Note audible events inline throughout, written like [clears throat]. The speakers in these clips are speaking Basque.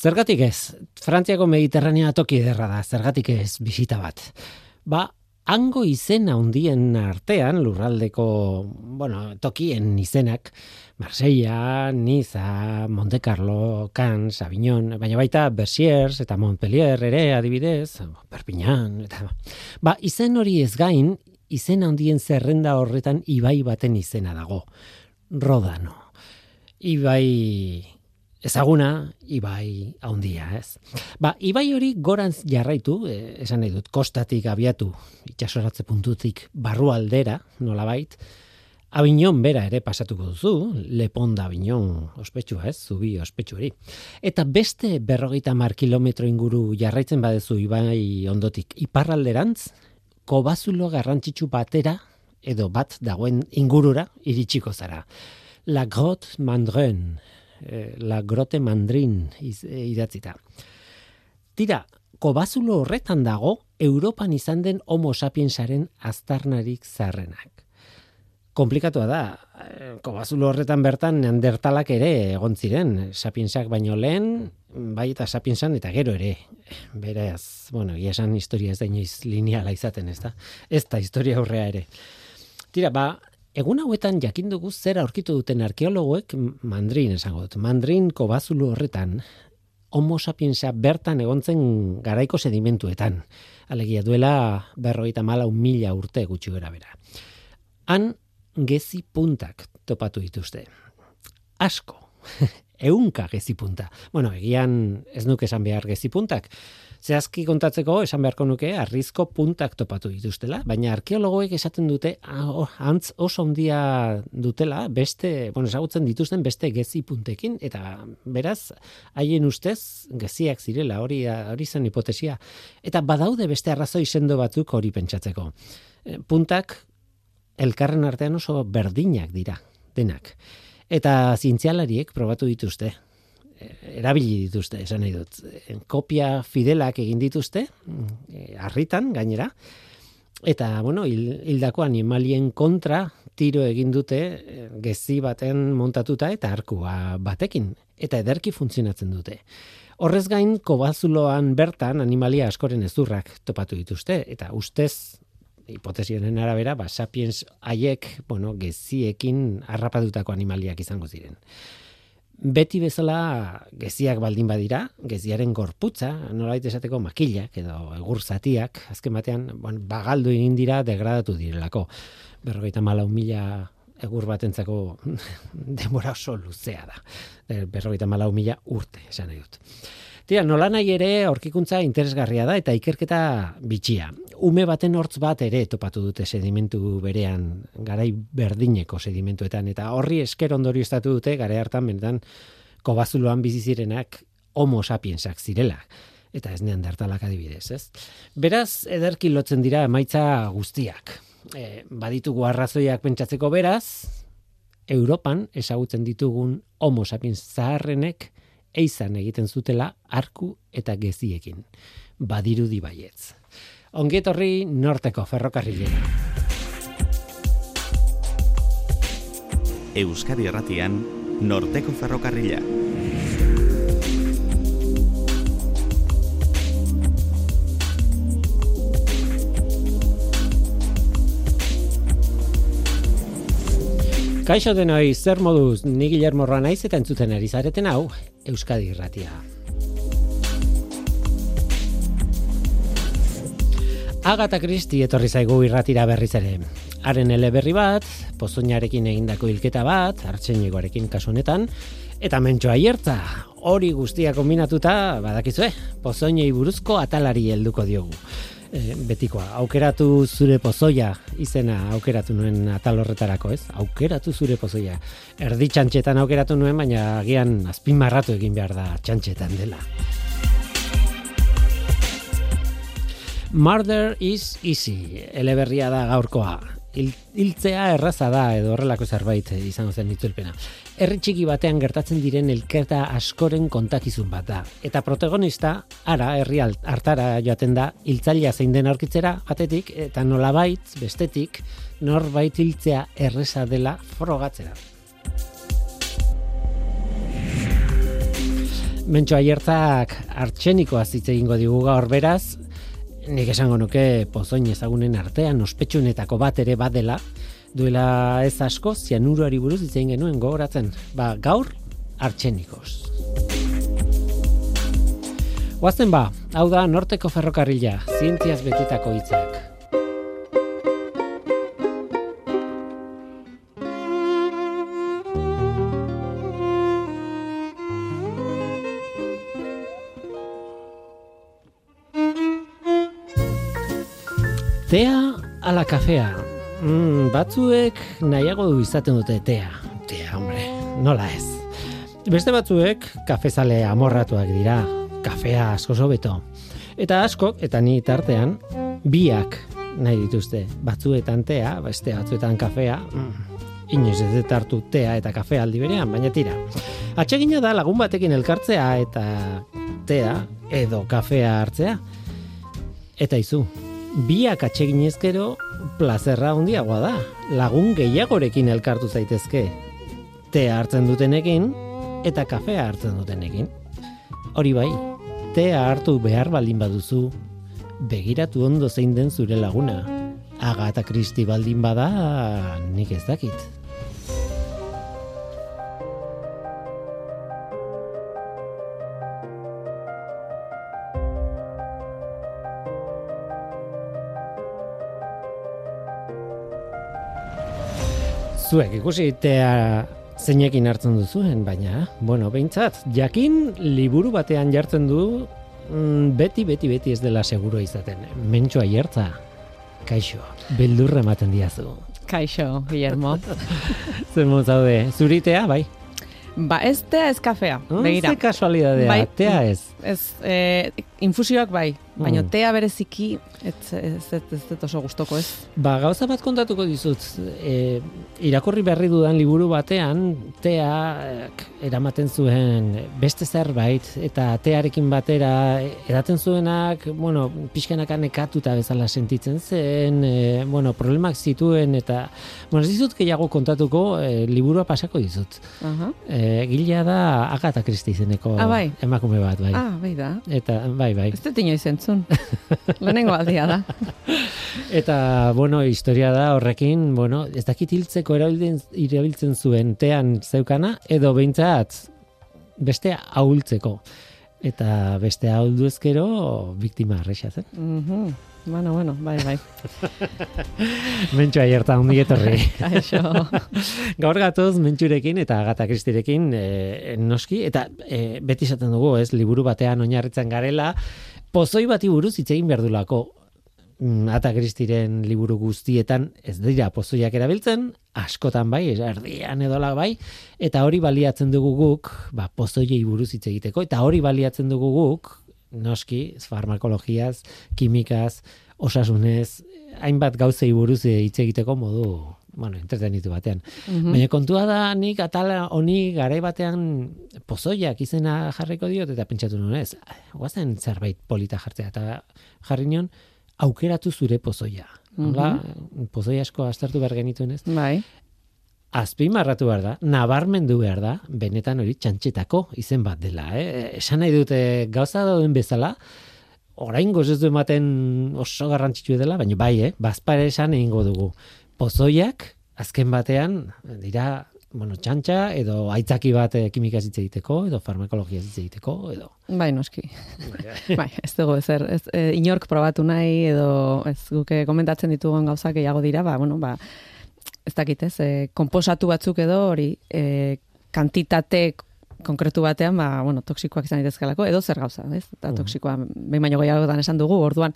Zergatik ez, Frantziako Mediterranea toki ederra da, zergatik ez bisita bat. Ba, hango izena handien artean, lurraldeko, bueno, tokien izenak, Marsella, Niza, Monte Carlo, Cannes, Avignon, baina baita Bersiers eta Montpellier ere adibidez, Perpignan, eta ba, izen hori ez gain, izen handien zerrenda horretan ibai baten izena dago. Rodano. Ibai ezaguna ibai haundia, ez? Ba, ibai hori gorantz jarraitu, e, esan nahi dut, kostatik abiatu, itxasoratze puntutik barru aldera, nola bait, Abinon bera ere pasatuko duzu, leponda Abinon ospetsua ez, zubi ospetsu hori. Eta beste berrogeita mar kilometro inguru jarraitzen badezu ibai ondotik iparralderantz, kobazulo garrantzitsu batera, edo bat dagoen ingurura iritsiko zara. La Grotte Mandren, Eh, la grote mandrin iz, e, idatzita. Tira, kobazulo horretan dago, Europan izan den homo sapiensaren aztarnarik zarrenak. Komplikatua da, eh, kobazulo horretan bertan neandertalak ere egon ziren, sapiensak baino lehen, bai eta sapiensan eta gero ere. Beraz, bueno, esan historia ez da inoiz lineala izaten, ez da? Ez da historia aurrea ere. Tira, ba, Egun hauetan jakin dugu zer aurkitu duten arkeologoek mandrin esango dut. Mandrin kobazulu horretan homo sapiensa bertan egontzen garaiko sedimentuetan. Alegia duela berroita mala un mila urte gutxi gara bera. Han gezi puntak topatu dituzte. Asko. [laughs] Eunka gezi punta. Bueno, egian ez nuke esan behar gezi puntak. Zehazki kontatzeko, esan beharko nuke, arrizko puntak topatu dituztela, baina arkeologoek esaten dute, ah, antz oso ondia dutela, beste, bueno, esagutzen dituzten beste gezi puntekin, eta beraz, haien ustez, geziak zirela, hori, hori zen hipotesia. Eta badaude beste arrazoi sendo batzuk hori pentsatzeko. Eh, puntak, elkarren artean oso berdinak dira, denak. Eta zientzialariek probatu dituzte, erabili dituzte, esan nahi dut. Kopia fidelak egin dituzte, eh, harritan gainera, eta, bueno, hildako animalien kontra tiro egin dute gezi baten montatuta eta arkua batekin, eta ederki funtzionatzen dute. Horrez gain, kobazuloan bertan animalia askoren ezurrak topatu dituzte, eta ustez, hipotesionen arabera, ba, sapiens haiek, bueno, geziekin harrapatutako animaliak izango ziren beti bezala geziak baldin badira, geziaren gorputza, nolait esateko makilak edo egur zatiak, azken batean, bon, bagaldu egin dira degradatu direlako. Berrogeita mala mila egur batentzako [laughs] demora oso luzea da. Berrogeita mala mila urte, esan nahi dut. Tira, nola nahi ere aurkikuntza interesgarria da eta ikerketa bitxia. Ume baten hortz bat ere topatu dute sedimentu berean, garai berdineko sedimentuetan, eta horri esker ondori estatu dute, gare hartan benetan, kobazuloan bizizirenak homo sapiensak zirela. Eta ez neandertalak adibidez, ez? Beraz, ederki lotzen dira emaitza guztiak. E, baditugu arrazoiak pentsatzeko beraz, Europan ezagutzen ditugun homo sapiens zaharrenek, eizan egiten zutela arku eta geziekin. Badiru dibaietz. Ongetorri norteko ferrokarrilera. Euskadi erratian, norteko ferrokarrila. Kaixo denoi, zer moduz, ni Guillermo naiz eta entzuten ari zareten hau, Euskadi Irratia. Agata Kristi etorri zaigu irratira berriz ere. Haren eleberri bat, pozoinarekin egindako hilketa bat, hartzen kasu honetan, eta mentxoa hiertza, hori guztia kombinatuta, badakizue, pozoinei buruzko atalari helduko diogu e, betikoa. Aukeratu zure pozoia izena aukeratu nuen atal horretarako, ez? Aukeratu zure pozoia. Erdi txantxetan aukeratu nuen, baina agian azpimarratu egin behar da txantxetan dela. Murder is easy, eleberria da gaurkoa. Hiltzea erraza da edo horrelako zerbait izango zen itzulpena herri txiki batean gertatzen diren elkerta askoren kontakizun bat da. Eta protagonista, ara, herri hartara joaten da, hiltzailea zein den aurkitzera, atetik, eta nolabait, bestetik, norbait hiltzea erresa dela frogatzera. Mentxo aiertzak artxenikoa zitze egingo digu gaur beraz, nik esango nuke pozoin ezagunen artean ospetsuenetako bat ere badela, duela ez asko zianuroari buruz hitz egin genuen gogoratzen. Ba, gaur artxenikos. Guazten ba, hau da norteko ferrokarrila, zientziaz betetako hitzak. Tea ala kafea. Mm, batzuek nahiago du izaten dute tea. Tea, hombre, nola ez. Beste batzuek kafezale amorratuak dira. Kafea asko beto. Eta askok, eta ni tartean, biak nahi dituzte. Batzuetan tea, beste batzuetan kafea. Mm, inoiz ez hartu tea eta kafea aldi berean, baina tira. Atsegina da lagun batekin elkartzea eta tea edo kafea hartzea. Eta izu, biak atseginezkero plazerra handiagoa da. Lagun gehiagorekin elkartu zaitezke. Tea hartzen dutenekin eta kafea hartzen dutenekin. Hori bai, tea hartu behar baldin baduzu, begiratu ondo zein den zure laguna. Agata Kristi baldin bada, nik ez dakit. Zuek ikusi tea zeinekin hartzen duzuen, baina, bueno, behintzat, jakin liburu batean jartzen du mm, beti, beti, beti ez dela seguro izaten. Mentxoa jertza, kaixo, beldurra ematen diazu. Kaixo, Guillermo. [laughs] Zer zaude, zuritea, bai? Ba, ez tea ez kafea, begira. Ze kasualidadea, Bai. tea ez. Ez, eh, infusioak bai, baina Mm. tea bereziki, ez, ez, ez, ez, ez oso gustoko ez. Ba, gauza bat kontatuko dizut, e, irakurri berri dudan liburu batean, tea eh, eramaten zuen beste zerbait, eta tearekin batera edaten zuenak, bueno, pixkanaka nekatuta bezala sentitzen zen, e, bueno, problemak zituen, eta, bueno, ez dizut gehiago kontatuko, e, liburua pasako dizut. Aha. E, gilea da Agatha Christie izeneko Ah, bai. emakume bat, bai. Ah, bai da. Eta, bai, bai. Ez dut inoiz entzun. [laughs] Lehenengo aldia da. Eta, bueno, historia da horrekin, bueno, ez dakit hiltzeko erabiltzen, erabiltzen zuen tean zeukana, edo behintzat beste ahultzeko. Eta beste ahuldu ezkero, biktima arrexa zen. Mhm. Bueno, bueno, bai, bai. [laughs] Mentxua hierta hundi etorri. [laughs] Kaixo. Gaur gatoz mentxurekin eta Agata Kristirekin e, noski, eta e, beti esaten dugu, ez, liburu batean oinarritzen garela, pozoi bati buruz hitz egin behar dulako. Mm, Ata Kristiren liburu guztietan ez dira pozoiak erabiltzen, askotan bai, erdian edola bai, eta hori baliatzen dugu guk, ba, pozoiei buruz hitz egiteko, eta hori baliatzen dugu guk, noski, farmakologiaz, kimikaz, osasunez, hainbat gauzei buruz hitz egiteko modu, bueno, entretenitu batean. Mhm. Baina kontua da nik atala honi garai batean pozoiak izena jarriko diot eta pentsatu nuen ez. Guazen zerbait polita jartzea eta jarri nion aukeratu zure pozoia. Hola, pozoi asko aztertu behar genituen ez. Bai. Azpimarratu behar da, nabarmendu behar da, benetan hori txantxetako izen bat dela. Eh? Esan nahi dute gauza dauden bezala, orain ez du ematen oso garrantzitsu dela, baina bai, eh? bazpare esan egingo dugu. Pozoiak, azken batean, dira, bueno, txantxa, edo aitzaki bat eh, kimikaz hitz egiteko, edo farmakologia hitz egiteko, edo... Bai, noski. bai, [laughs] ez dugu ezer, ez, e, inork probatu nahi edo ez guke komentatzen ditugun gauzak gehiago dira, ba, bueno, ba, ez dakit ez, e, komposatu batzuk edo hori e, kantitate konkretu batean, ba, bueno, toksikoak izan ditezkelako, edo zer gauza, ez? Eta Mhm. toksikoa, behin baino gehiagotan esan dugu, orduan,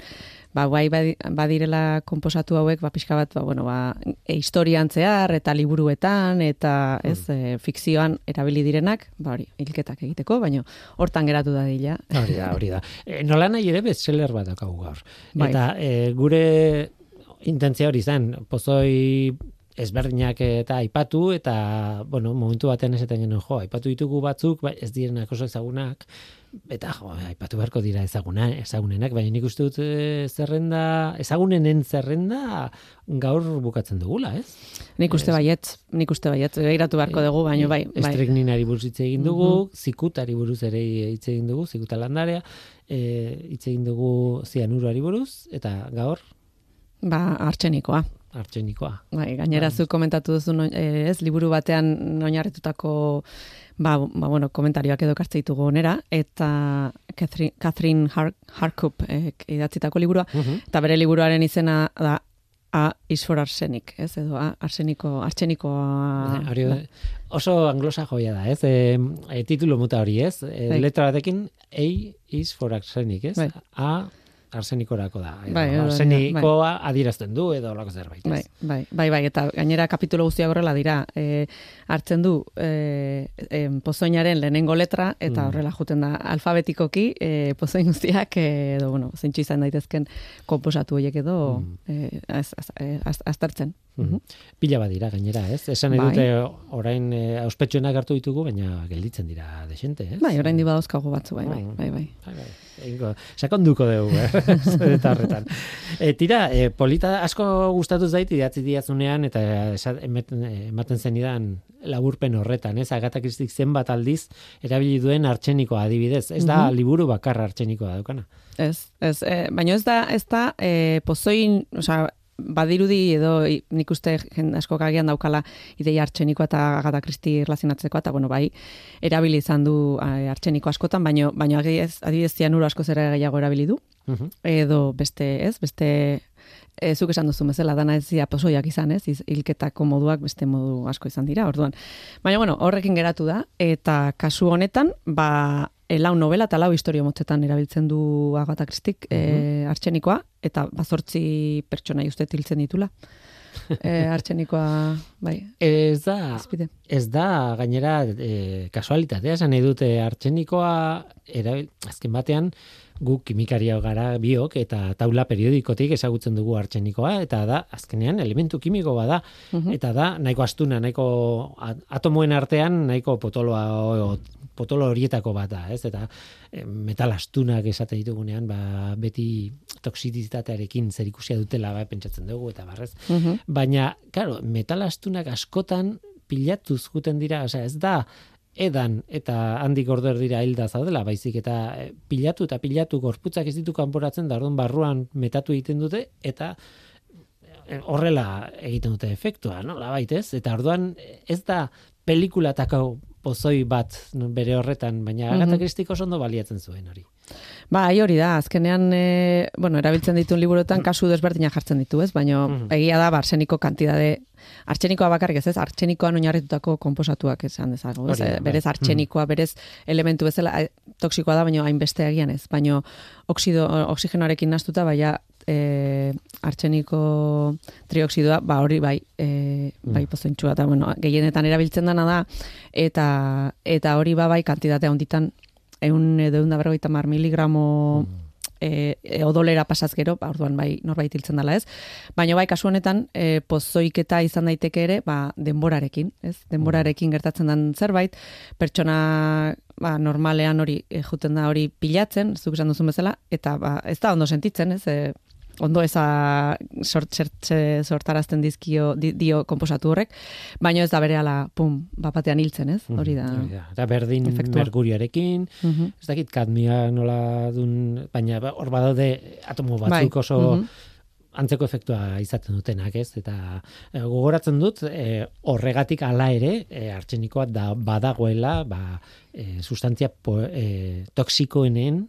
ba, guai badi- badirela komposatu hauek, ba, pixka bat, ba, bueno, ba, e, historian zehar, eta liburuetan, eta, ez, e, fikzioan erabili direnak, ba, hori, hilketak egiteko, baino, hortan geratu da dila. Hori da, hori da. E, nola nahi ere bestseller bat daukagu gaur. Bai. Eta e, gure intentzia hori zen, pozoi ezberdinak eta aipatu eta bueno, momentu batean esaten genuen jo, aipatu ditugu batzuk, ba, ez direnak oso ezagunak, eta jo, aipatu beharko dira ezaguna, ezagunenak, baina nik uste dut e, zerrenda, ezagunenen zerrenda gaur bukatzen dugula, ez? Nik uste baiet, nik uste baiet, behiratu beharko dugu, baina bai. bai. Estrekninari buruz hitz egin dugu, zikutari buruz ere hitz egin dugu, zikuta landarea, e, hitz egin dugu zianuruari buruz, eta gaur? Ba, artxenikoa artxenikoa. Bai, gainera bai. zu komentatu duzu eh, ez liburu batean oinarritutako ba, ba bueno, komentarioak edo kartze ditugu onera eta Catherine, Catherine Harkup eh, idatzitako liburua uh eta bere liburuaren izena da A is for arsenic, ez edo a, arseniko, arseniko bai, oso anglosa joia da, ez? E, e, titulo muta hori, ez? E, letra batekin A is for arsenic, ez? Bai. A arsenikorako da. Edo, bai, arsenikoa bai. adierazten du edo lako zerbait. Bai, bai, bai, bai, eta gainera kapitulo guztia horrela dira, e, hartzen du e, e, pozoinaren lehenengo letra eta mm. horrela juten da alfabetikoki e, pozoin guztiak edo, bueno, izan daitezken komposatu horiek edo mm. e, az, az, az, aztertzen. Mm Pila badira gainera, ez? Esan bai. dute orain e, auspetxoenak hartu ditugu, baina gelditzen dira desente, ez? Bai, orain diba dauzkagu batzu, bai, bai, bai. bai. bai, bai. Egingo, sakonduko dugu, eh? [laughs] eta horretan. E, tira, e, polita asko gustatu zait idatzi diazunean eta ematen zenidan laburpen horretan, ez? Agata Kristik zenbat aldiz erabili duen artxenikoa adibidez. Ez da mhm. liburu bakarra artxenikoa daukana. Ez, ez, e, baina ez da, ez da, e, pozoin, osea, badirudi edo nik uste asko kagian daukala ideia artxeniko eta Agatha Christie erlazionatzeko eta bueno bai erabili izan du artxeniko askotan baino baino adibidez adibidez zianuro asko zera gehiago erabili du. Mhm. edo beste ez beste e, zuk esan duzu bezala dana ez dira posoiak izan ez? Hilketako moduak beste modu asko izan dira orduan. Baina bueno horrekin geratu da eta kasu honetan ba e, lau novela eta lau historio motzetan erabiltzen du Agatha Christik mm -hmm. artxenikoa, eta bazortzi pertsona uste hiltzen ditula. [laughs] e, artxenikoa, bai. Ez da, ez da, gainera, e, kasualitatea, esan edute artxenikoa, erabil, azken batean, gu kimikaria gara biok eta taula periodikotik ezagutzen dugu artxenikoa eta da azkenean elementu kimiko bada mhm. eta da nahiko astuna nahiko atomoen artean nahiko potoloa potolo horietako bat da, ez? Eta e, metal astunak esate ditugunean, ba, beti toksizitatearekin zer ikusia dutela ba, pentsatzen dugu, eta barrez. Mhm. Baina, claro, metal astunak askotan pilatuz juten dira, osea, ez da, edan eta handi gorder dira hilda zaudela, baizik eta eh, pilatu eta pilatu gorputzak ez ditu kanporatzen da, orduan barruan metatu egiten dute, eta eh, horrela egiten dute efektua, no? Labaitez, eta orduan ez da pelikulatako pozoi bat bere horretan, baina mm -hmm. Agatha oso ondo baliatzen zuen hori. Ba, hori da, azkenean, e, bueno, erabiltzen dituen liburuetan kasu desberdina jartzen ditu, ez? Baina mm egia da, arseniko kantidade, artxenikoa bakarrik ez, ez? Artxenikoan oinarritutako komposatuak esan dezago, ez? Bai. berez, artxenikoa, berez, elementu bezala, e, toksikoa da, baina hainbeste egian ez. Baina, oksido, oksigenoarekin nastuta, baina, e, artxeniko trioksidoa, ba hori bai, e, bai mm. pozentxua, eta bueno, gehienetan erabiltzen dana da, eta, eta hori ba bai kantitatea honditan, eun edo eun da berrogeita mar miligramo mm. E, e, odolera pasaz gero, ba, orduan bai norbait hiltzen dela ez. Baina bai kasu honetan e, pozoiketa izan daiteke ere ba, denborarekin, ez? Denborarekin gertatzen den zerbait, pertsona ba, normalean hori e, juten da hori pilatzen, zuk esan duzun bezala, eta ba, ez da ondo sentitzen, ez? E, ondo eza sort, sortarazten dizkio dio komposatu horrek, baina ez da berehala pum, bapatean hiltzen, ez? Mhm, hori da. Eta berdin efektua. merkuriarekin, mhm. ez dakit kadmia nola dun, baina hor badaude atomo batzuk bai. oso mhm. antzeko efektua izaten dutenak, ez? Eta e, gogoratzen dut, e, horregatik hala ere, e, artxenikoa da badagoela, ba, e, sustantzia po, e, toksikoenen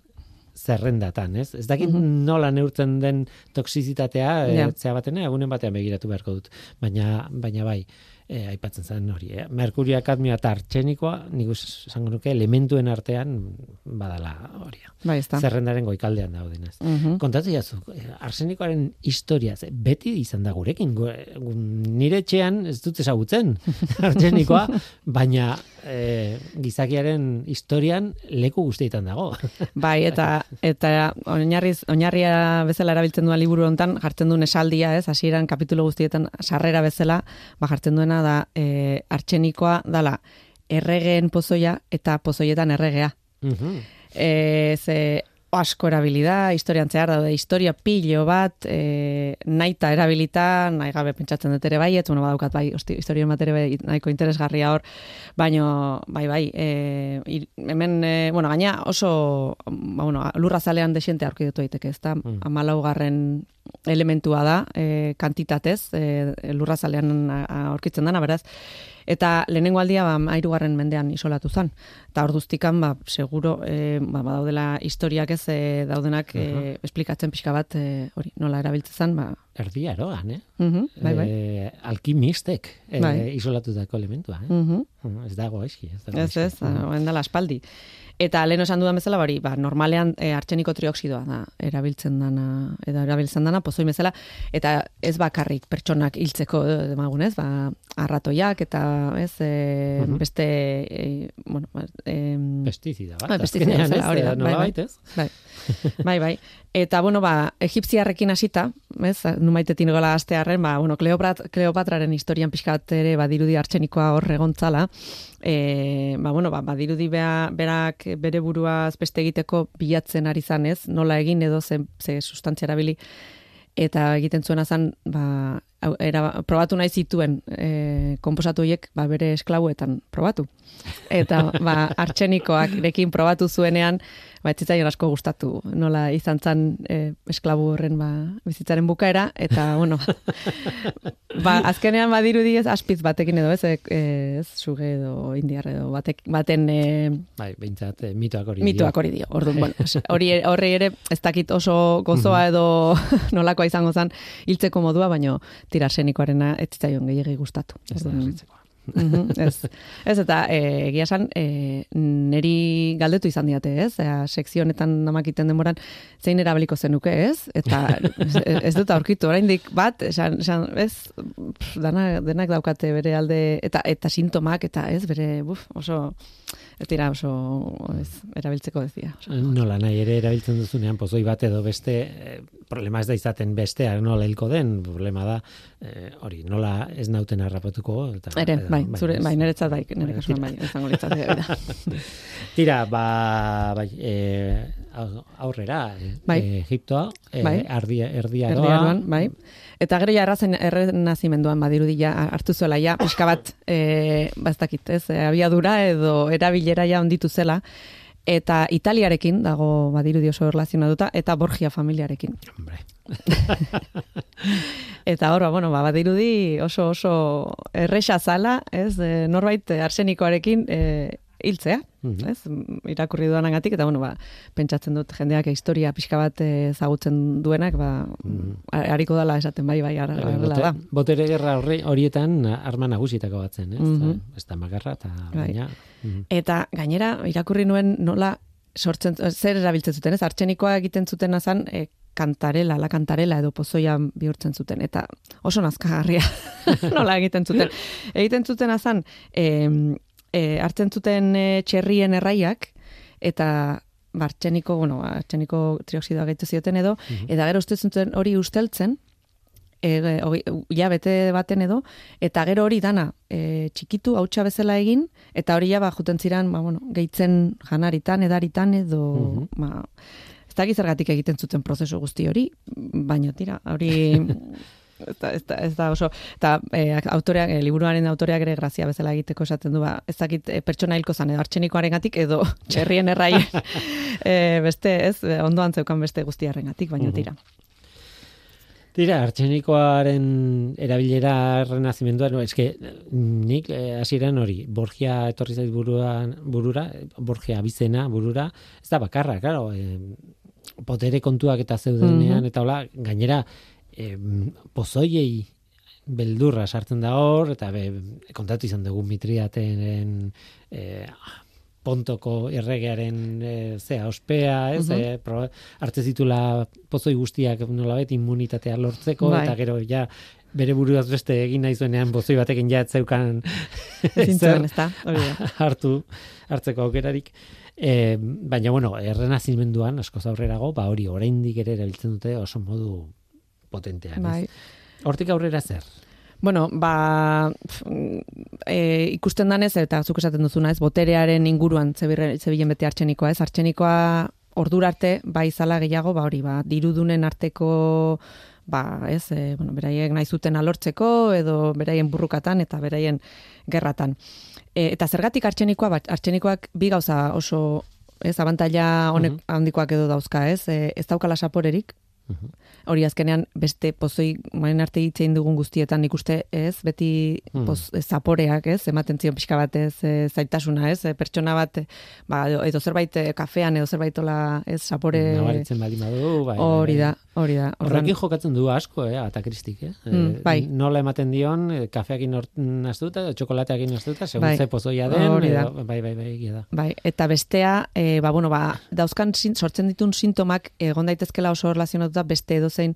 zerrendatan, ez? Ez dakit mhm. nola neurtzen den toksizitatea, yeah. e, zea batena, egunen batean begiratu beharko dut. Baina, baina bai, e, aipatzen zen hori. Eh? Merkuria, kadmia eta artxenikoa, nik esango nuke, elementuen artean badala hori. Bai, Zerrendaren goikaldean dauden, ez? Mm -hmm. Kontatu jazu, eh, arsenikoaren historia, beti izan da gurekin, nire etxean ez dut ezagutzen [laughs] artxenikoa, baina e, gizakiaren historian leku guztietan dago. [laughs] Bai, eta eta oinarriz oinarria bezala erabiltzen duen liburu hontan jartzen duen esaldia, ez? Hasieran kapitulo guztietan sarrera bezala, ba jartzen duena da e, artxenikoa dala erregeen pozoia eta pozoietan erregea. Mhm. E, ze asko erabilida, historian zehar daude, historia pilo bat, e, naita erabilita, nahi gabe pentsatzen dut ere bai, ez, bueno, badaukat bai, hosti, historian bat ere bai, nahiko interesgarria hor, baino, bai, bai, e, hemen, e, bueno, gaina oso, ba, bueno, lurra zalean desiente aurki dutu daiteke, ez da, Mm. amalaugarren elementua da, e, kantitatez, e, lurra zalean aurkitzen dana, beraz, Eta lehenengo aldia ba, airugarren mendean isolatu zen. Eta orduztikan, ba, seguro, e, ba, badaudela historiak ez e, daudenak e, esplikatzen pixka bat e, hori nola erabiltzen zen, ba, Erdi aroan, eh? mhm, bai, bai. E, alkimistek e, Bai. isolatutako elementua, eh? Mhm. Mm, Ez dago eski. Ez, dago Ez, eski. ez, orain dela aspaldi. Eta lehen esan dudan bezala, bari, ba, normalean e, artxeniko trioxidoa da erabiltzen dana, edo erabiltzen dana, pozoi bezala, eta ez bakarrik pertsonak hiltzeko eh, demagun, ez, ba, arratoiak eta, ez, e, beste, e, bueno, ba, em, Pestizida bat. Bai, pestizida bezala, hori da, ez? bai, bai. ez? Bai. bai, bai. Eta, bueno, ba, egipziarrekin hasita, ez, numaitetin gola astearren, ba, bueno, Kleoprat, Kleopatraren historian pixkat ere badirudi artxenikoa hor egontzala, e, ba, bueno, ba, badirudi bea, berak bere buruaz beste egiteko bilatzen ari zanez, nola egin edo ze, ze sustantzia erabili, eta egiten zuena zan, ba, era, probatu nahi zituen e, komposatu horiek ba, bere esklabuetan probatu. Eta ba, [laughs] artxenikoak rekin probatu zuenean, ba, ez zitzaion asko gustatu nola izan zan e, esklabu horren ba, bizitzaren bukaera, eta bueno, [laughs] ba, azkenean badirudi ez aspiz batekin edo ez, e, ez suge edo indiar edo batek, baten e, Bai, behintzat, eh, mitoak hori. Mitoak hori dio. Orduan, bueno, [laughs] hori horri ere ez dakit oso gozoa edo nolakoa izango zen hiltzeko modua, baino tira arsenikoarena ez zitzaion gehiegi gustatu. Ez da. Mhm, ez, ez eta e, egia esan e, neri galdetu izan diate, ez? Ea, sekzio honetan namakiten denboran zein erabiliko zenuke, ez? Eta ez dut aurkitu, oraindik bat, esan, esan ez, pff, dana, denak daukate bere alde, eta eta sintomak, eta ez, bere, buf, oso, ez dira oso, ez, erabiltzeko ez dira. Oso. Nola nahi ere erabiltzen duzunean pozoi bat edo beste eh, problema ez da izaten bestea nola hilko den problema da eh, hori nola ez nauten harrapatuko eta Ere, edo, bai, zure, bai, niretzat bai, nire kasuan bai, izango litzateke [laughs] da. Tira, ba, bai, eh, au- aurrera, eh, Bai. Egiptoa, eh, Bai. erdia Erdiaroan, bai. Eta gero ja errazen errenazimenduan badirudi ja hartu zuela ja pixka bat [coughs] eh ba ez eh, abiadura edo erabilera ja onditu zela eta Italiarekin dago badirudi oso erlazionatuta eta Borgia familiarekin. Hombre, [laughs] Eta hor, ba, bueno, ba, badirudi oso oso erresa zala, ez, e, norbait arsenikoarekin e, hiltzea, Mhm. ez, Mm, irakurri duanagatik, eta bueno, ba, pentsatzen dut jendeak historia pixka bat ezagutzen duenak, ba, Mhm. a- hariko dela esaten bai, bai, ara- horrela bote, da. botere gerra horri, horietan arma nagusitako batzen, ez? Mhm. Ez da magarra eta Bai. baina... mhm. Eta gainera, irakurri nuen nola sortzen, zer erabiltzen zuten, ez? Artxenikoa egiten zuten azan, e, kantarela, la kantarela edo pozoia bihurtzen zuten. Eta oso nazkagarria [laughs] [laughs] nola egiten zuten. Egiten zuten azan, e, e, hartzen zuten e, txerrien erraiak, eta bartxeniko, bueno, artxeniko trioxidoa gaitu zioten edo, Mhm. eta gero uste zuten hori usteltzen, e, hogei- ja bete baten edo, eta gero hori dana e, txikitu hautsa bezala egin, eta hori ja ba, juten ziran, ba, bueno, gehitzen janaritan, edaritan edo, Mhm. ba, ez da gizergatik egiten zuten prozesu guzti hori, baino tira, hori... [laughs] Ez da, ez, da, ez da oso, eta e, autoreak, e, liburuaren autoreak ere grazia bezala egiteko esaten du, ba, ez dakit e, pertsona hilko zan, edo artxenikoaren gatik, edo [laughs] txerrien erraien, [laughs] e, beste, ez, e, ondoan zeukan beste guztiaren gatik, baina tira. Tira, artxenikoaren erabilera renazimenduan, no, eske nik eh, hasieran hori, Borgia etorri zait buruan, burura, Borgia bizena burura, ez da bakarra, claro, eh, potere kontuak eta zeudenean, Mhm. eta hola, gainera, eh, pozoiei beldurra sartzen da hor, eta be, kontatu izan dugu mitriaten eh, pontoko erregearen e, zea ospea, ez, mm -hmm. hartze zitula pozoi guztiak nolabait immunitatea lortzeko, bai. eta gero ja bere buruaz beste egin nahi zuenean bozoi batekin ja etzeukan [laughs] zer [laughs] hartu hartzeko aukerarik. E, baina, bueno, errenazimenduan, asko zaurrerago, ba hori oraindik ere erabiltzen dute oso modu potentean. Bai. Hortik aurrera zer? Bueno, ba, e, ikusten danez, eta zuk esaten duzuna, ez, boterearen inguruan zebilen bete artxenikoa, ez, artxenikoa ordura arte, ba, izala gehiago, ba, hori, ba, dirudunen arteko, ba, ez, e, bueno, beraiek nahi zuten alortzeko, edo beraien burrukatan, eta beraien gerratan. E, eta zergatik artxenikoa, ba, artxenikoak bi gauza oso, ez, abantaila honek uh handikoak edo dauzka, ez, e, ez daukala saporerik, Hori azkenean beste pozoi main arte hitzein dugun guztietan ikuste ez, beti hmm. poz, zaporeak ez, ematen zion pixka bat ez, e, zaitasuna ez, e, pertsona bat, ba, edo zerbait e, kafean edo zerbait ola ez, zapore... Nabaritzen bali madu, bai. Hori bai, bai. da, hori da. Horrekin jokatzen du asko, eh, eta kristik, eh? Mm, bai. nola ematen dion, kafeakin naztuta, txokolateakin naztuta, segun bai. ze pozoia den, hori da. bai, bai, bai, bai, bai, eta bestea, e, ba, bueno, ba, dauzkan sortzen ditun sintomak, egon daitezkela oso relazionatuta beste edo zein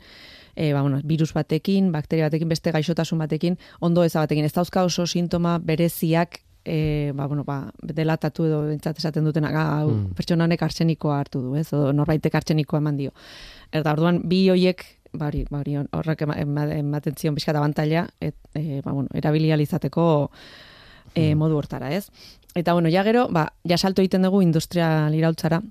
e, ba, bueno, virus batekin, bakteria batekin, beste gaixotasun batekin, ondo eza batekin. Ez dauzka oso sintoma bereziak e, ba, bueno, ba, delatatu edo bentsat esaten dutena, ga, mm. pertsona honek artsenikoa hartu du, ez? O norbaitek artsenikoa eman dio. Eta orduan, bi hoiek bari, bari horrek ematen zion bizkat abantaila, et, e, ba, bueno, erabilializateko e, modu hortara, ez? Eta, bueno, ja gero, ba, ja salto egiten dugu industrial irautzara,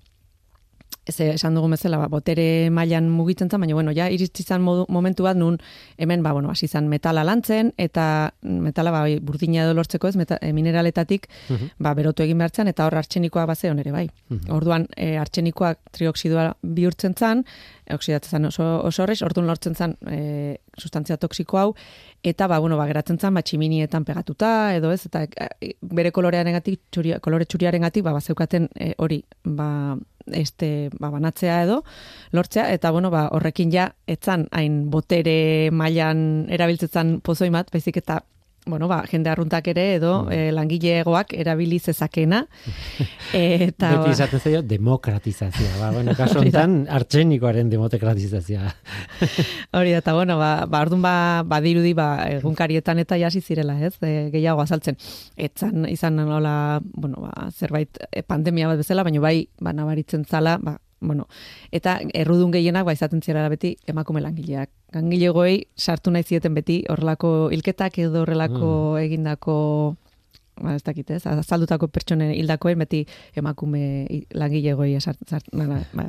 ez esan dugu bezala, ba, botere mailan mugitzen zen, baina bueno, ja iritsi izan momentu bat nun hemen ba bueno, hasi izan metala lantzen eta metala ba burdina edo lortzeko ez meta, e, mineraletatik mhm. ba berotu egin behartzen eta hor artxenikoa base ere bai. Mhm. Orduan e, artxenikoak trioksidoa bihurtzen zen, oksidatzen zen oso, oso horrez, orduan lortzen zen e, sustantzia toksiko hau, eta ba, bueno, ba, geratzen zen, ba, tximinietan pegatuta, edo ez, eta e, bere kolorearen gatik, kolore txuriaren gatik, ba, ba zeukaten e, hori, ba, este ba, banatzea edo lortzea eta bueno ba horrekin ja etzan hain botere mailan erabiltzetan pozoimat baizik eta bueno, ba, jende arruntak ere edo mm. e, langilegoak erabili zezakena. [laughs] eta Beti izaten zaio demokratizazioa, ba, bueno, [laughs] kaso honetan artxenikoaren demokratizazioa. [laughs] Hori da, eta bueno, ba, ba orduan ba, badirudi ba, egunkarietan eta jasi zirela, ez, e, gehiago azaltzen. Etzan izan nola, bueno, ba, zerbait pandemia bat bezala, baina bai, ba, nabaritzen zala, ba, bueno, eta errudun gehienak ba izaten zirela beti emakume langileak. Gangilegoei sartu nahi zieten beti horrelako hilketak edo horrelako mm. egindako ba ez dakit, ez? Azaldutako pertsonen hildakoen beti emakume langilegoei sart, ba, ba,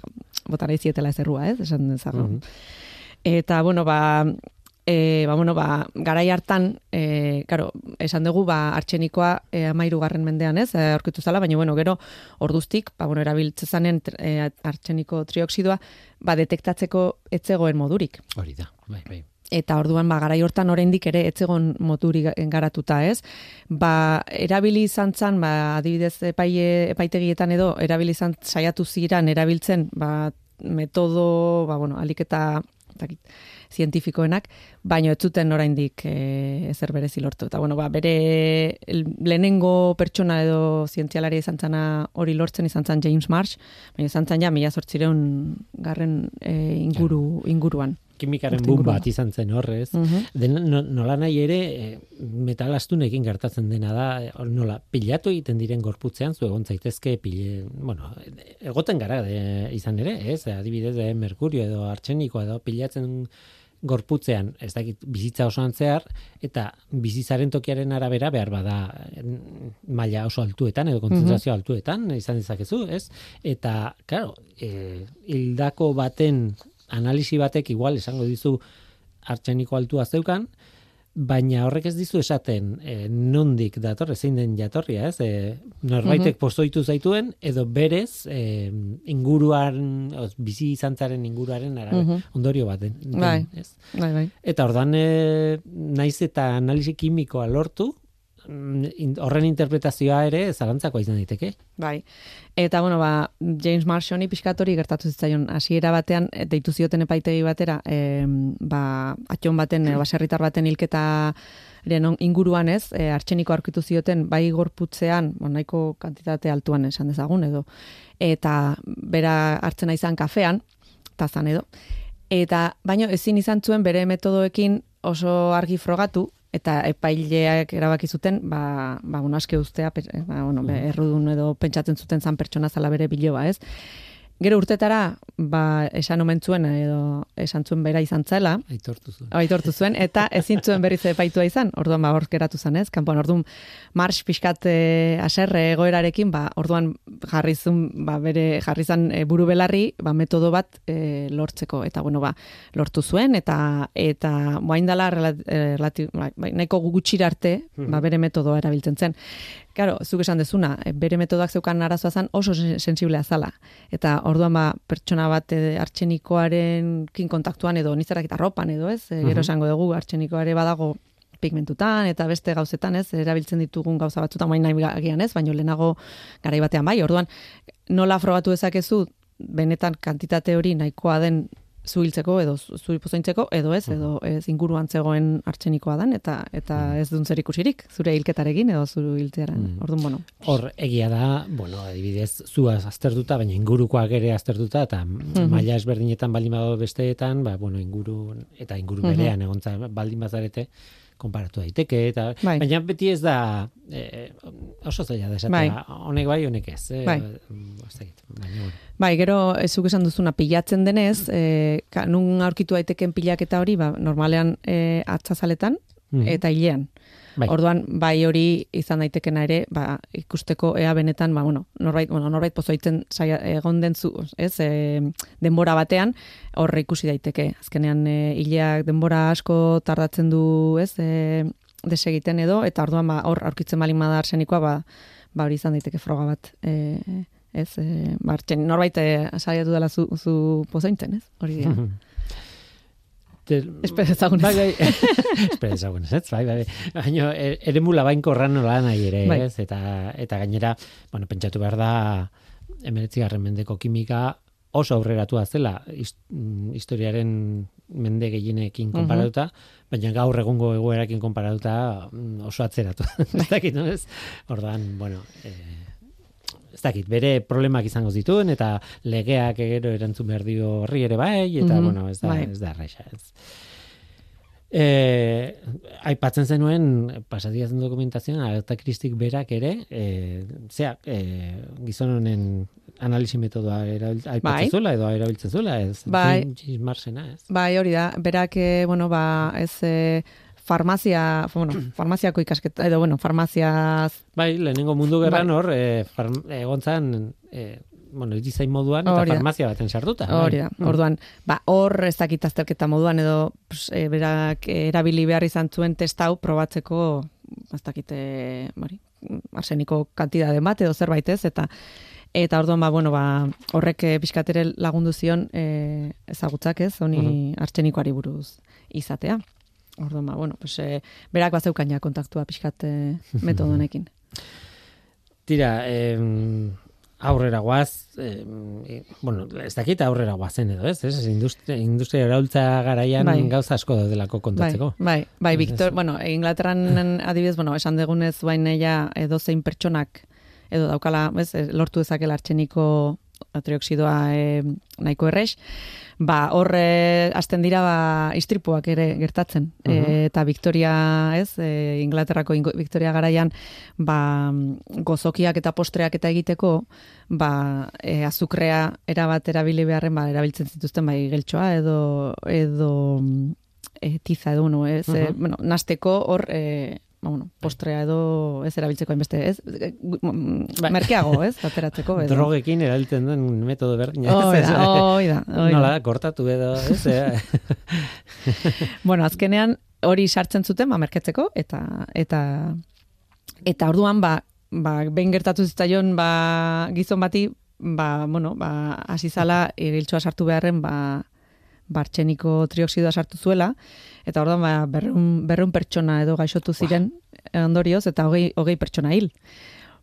botara izietela ez errua, ez? Esan mm Eta, bueno, ba, e, ba, bueno, ba, garai hartan, e, karo, esan dugu, ba, artxenikoa e, amairu garren mendean ez, e, aurkitu zala, baina, bueno, gero, orduztik, ba, bueno, erabiltzezanen e, artxeniko trioksidoa, ba, detektatzeko etzegoen modurik. Hori da, bai, bai. Eta orduan, ba, garai hortan oraindik ere etzegon moturi garatuta, ez? Ba, erabili izan zan, ba, adibidez epaie, epaitegietan edo, erabili izan saiatu ziran, erabiltzen, ba, metodo, ba, bueno, aliketa, takit, zientifikoenak, baino ez zuten oraindik e, ezer berezi lortu. Eta bueno, ba, bere lehenengo pertsona edo zientzialari izan zana hori lortzen izan zan James Marsh, baina izan zan ja mila sortzireun garren e, inguru, inguruan. Kimikaren bum bat izan zen horrez. Uh nola nahi ere, e, metalastunekin gertatzen dena da, nola, pilatu egiten diren gorputzean, zu egon zaitezke, pile, bueno, egoten gara izan ere, ez, adibidez, de, merkurio edo artxeniko edo pilatzen gorputzean, ez dakit bizitza osoan zehar, eta bizitzaren tokiaren arabera behar bada maila oso altuetan edo konzentrazio altuetan, izan dezakezu, ez? Eta, claro, e, hildako baten analisi batek igual esango dizu artxeniko altua zeukan, baina horrek ez dizu esaten e, nondik dator, zein den jatorria, ez? E, norbaitek mm pozoitu zaituen, edo berez e, inguruan, oz, bizi izantzaren inguruaren ara, mhm. ondorio bat den. bai. ez? Bai, bai. Eta ordan e, naiz eta analisi kimikoa lortu, mm, horren interpretazioa ere zalantzako izan daiteke. Bai. Eta bueno, ba, James Marshoni pixkatori gertatu zitzaion hasiera batean e, deitu zioten epaitegi batera, e, ba, atxon baten, e, baserritar baten hilketa inguruan ez, e, artxeniko aurkitu zioten bai gorputzean, bon, nahiko kantitate altuan esan dezagun edo, eta bera hartzena izan kafean, tazan edo. Eta baino ezin izan zuen bere metodoekin oso argi frogatu, eta epaileak erabaki zuten ba ba bueno aske ustea ba bueno errudun edo pentsatzen zuten zan pertsona zala bere biloba, ez? Gero urtetara, ba, esan omen zuen, edo esan zuen bera izan zela. Aitortu zuen. Aitortu zuen, eta ezin zuen berriz epaitua izan, orduan, ba, hor geratu zen, ez? Kanpoan, orduan, mars pixkat e, aserre egoerarekin, ba, orduan, jarri zuen, ba, bere, jarri zan e, buru belarri, ba, metodo bat e, lortzeko, eta, bueno, ba, lortu zuen, eta, eta, boain dala, relati, ba, nahiko gutxira arte, ba, mhm. bere metodoa erabiltzen zen. Claro, zuk esan dezuna, eh, bere metodak zeukan arazoa zan oso sensiblea zala. Eta orduan ba, pertsona bat e, artxenikoaren kin kontaktuan edo nizarak eta ropan edo ez, e, gero esango dugu artxenikoare badago pigmentutan eta beste gauzetan ez, erabiltzen ditugun gauza batzutan baina nahi ez, baina lehenago garai batean bai, orduan nola frogatu dezakezu benetan kantitate hori nahikoa den zuhiltzeko edo zu ipozaintzeko edo ez edo ez inguruan zegoen artzenikoa dan eta eta ez dun zer ikusirik zure hilketarekin edo zure hiltzearen. Mm. ordun bueno. Hor egia da bueno adibidez zua aztertuta baina ingurukoak ere aztertuta eta mm maila ezberdinetan baldin badago besteetan ba bueno inguru eta inguru berean egontza baldin bazarete konparatu daiteke eta bai. baina beti ez da e, oso zaila da bai. honek bai honek ez eh, bai. baina bai gero ezuk esan duzuna pilatzen denez eh nun aurkitu daiteken pilaketa hori ba normalean eh atzazaletan mm eta hilean Bai. Orduan, bai hori izan daitekena ere, ba, ikusteko ea benetan, ba, bueno, norbait, bueno, norbait pozoitzen saia, egon dentzu, ez, e, denbora batean, horre ikusi daiteke. Azkenean, e, hileak denbora asko tardatzen du, ez, e, desegiten edo, eta orduan, ba, hor, aurkitzen malin madar zenikoa, ba, ba, hori izan daiteke froga bat. E, ez, e, ba, norbait, e, saiatu dela zu, zu pozointzen, ez, hori dira. Espera ezagunez. Bai, bai. [laughs] Espera ezagunez, ez? Bai, bai. Baina, e, ere mula bain korran nola nahi ere, bai. ez? Eta, eta gainera, bueno, pentsatu behar da, emeretzi garren mendeko kimika oso aurreratu zela mm, historiaren mende gehienekin konparatuta, baina gaur egungo egoerakin konparatuta mm, oso atzeratu. [laughs] ez dakit, no? Ez? Ordan, bueno, eh, ez dakit, bere problemak izango zituen, eta legeak egero erantzun behar dio horri ere bai, eta, mm bueno, ez da, bai. ez da, reixa, ez. E, aipatzen zenuen, pasadiazen dokumentazioan, alerta kristik berak ere, e, zea, e, gizon honen analisi metodoa aipatzen bai. zula, edo erabiltzen zula, ez? Bai. Marsena, ez? Bai, hori da, berak, bueno, ba, ez... E, farmazia, bueno, farmaziako ikasketa, edo, bueno, farmaziaz... Bai, lehenengo mundu gerran bai. hor, e, egontzan, e, bueno, irizain moduan, eta farmazia baten sartuta. Hori da, bai. orduan, ba, hor ez dakit azterketa moduan, edo, pues, e, berak erabili behar izan zuen testau probatzeko, ez dakit, bari, arseniko kantidade bat, edo zerbait ez, eta Eta orduan, ba, bueno, ba, horrek pixkatere lagundu zion e, ezagutzak ez, honi uh -huh. buruz izatea. Orduan, ba, bueno, pues, e, berak bat zeukania kontaktua pixkat [laughs] e, metodonekin. Tira, eh, aurrera guaz, eh, bueno, ez dakit aurrera guazen edo, ez? ez? Industria, industria eraultza garaian bai. gauza asko delako kontatzeko. Bai, bai, bai Victor, bueno, Inglaterran [laughs] adibidez, bueno, esan degunez bain ella edo zein pertsonak edo daukala, ez, lortu dezakela artxeniko trioxidoa e, nahiko errex, ba, horre hasten dira ba, istripuak ere gertatzen. e, eta Victoria, ez, e, Inglaterrako Victoria garaian, ba, gozokiak eta postreak eta egiteko, ba, e, azukrea erabat erabili beharren, ba, erabiltzen zituzten bai geltsoa edo, edo e, tiza edo, no, ez, uh bueno, nasteko hor, e, ba, bueno, postrea edo ez erabiltzeko hainbeste, ez? Bai. Merkeago, ez? [laughs] Ateratzeko edo. Drogekin erabiltzen den metodo berdin. Oi [laughs] da, oi da. Nola, kortatu edo, ez? [laughs] bueno, azkenean hori sartzen zuten, ba, merketzeko, eta, eta, eta orduan, ba, ba, behin gertatu zitzaion, ba, gizon bati, ba, bueno, ba, asizala, iriltsoa sartu beharren, ba, bartxeniko trioksidoa sartu zuela, eta orduan ba, berrun, berrun pertsona edo gaixotu ziren, ondorioz eta hogei, hogei pertsona hil.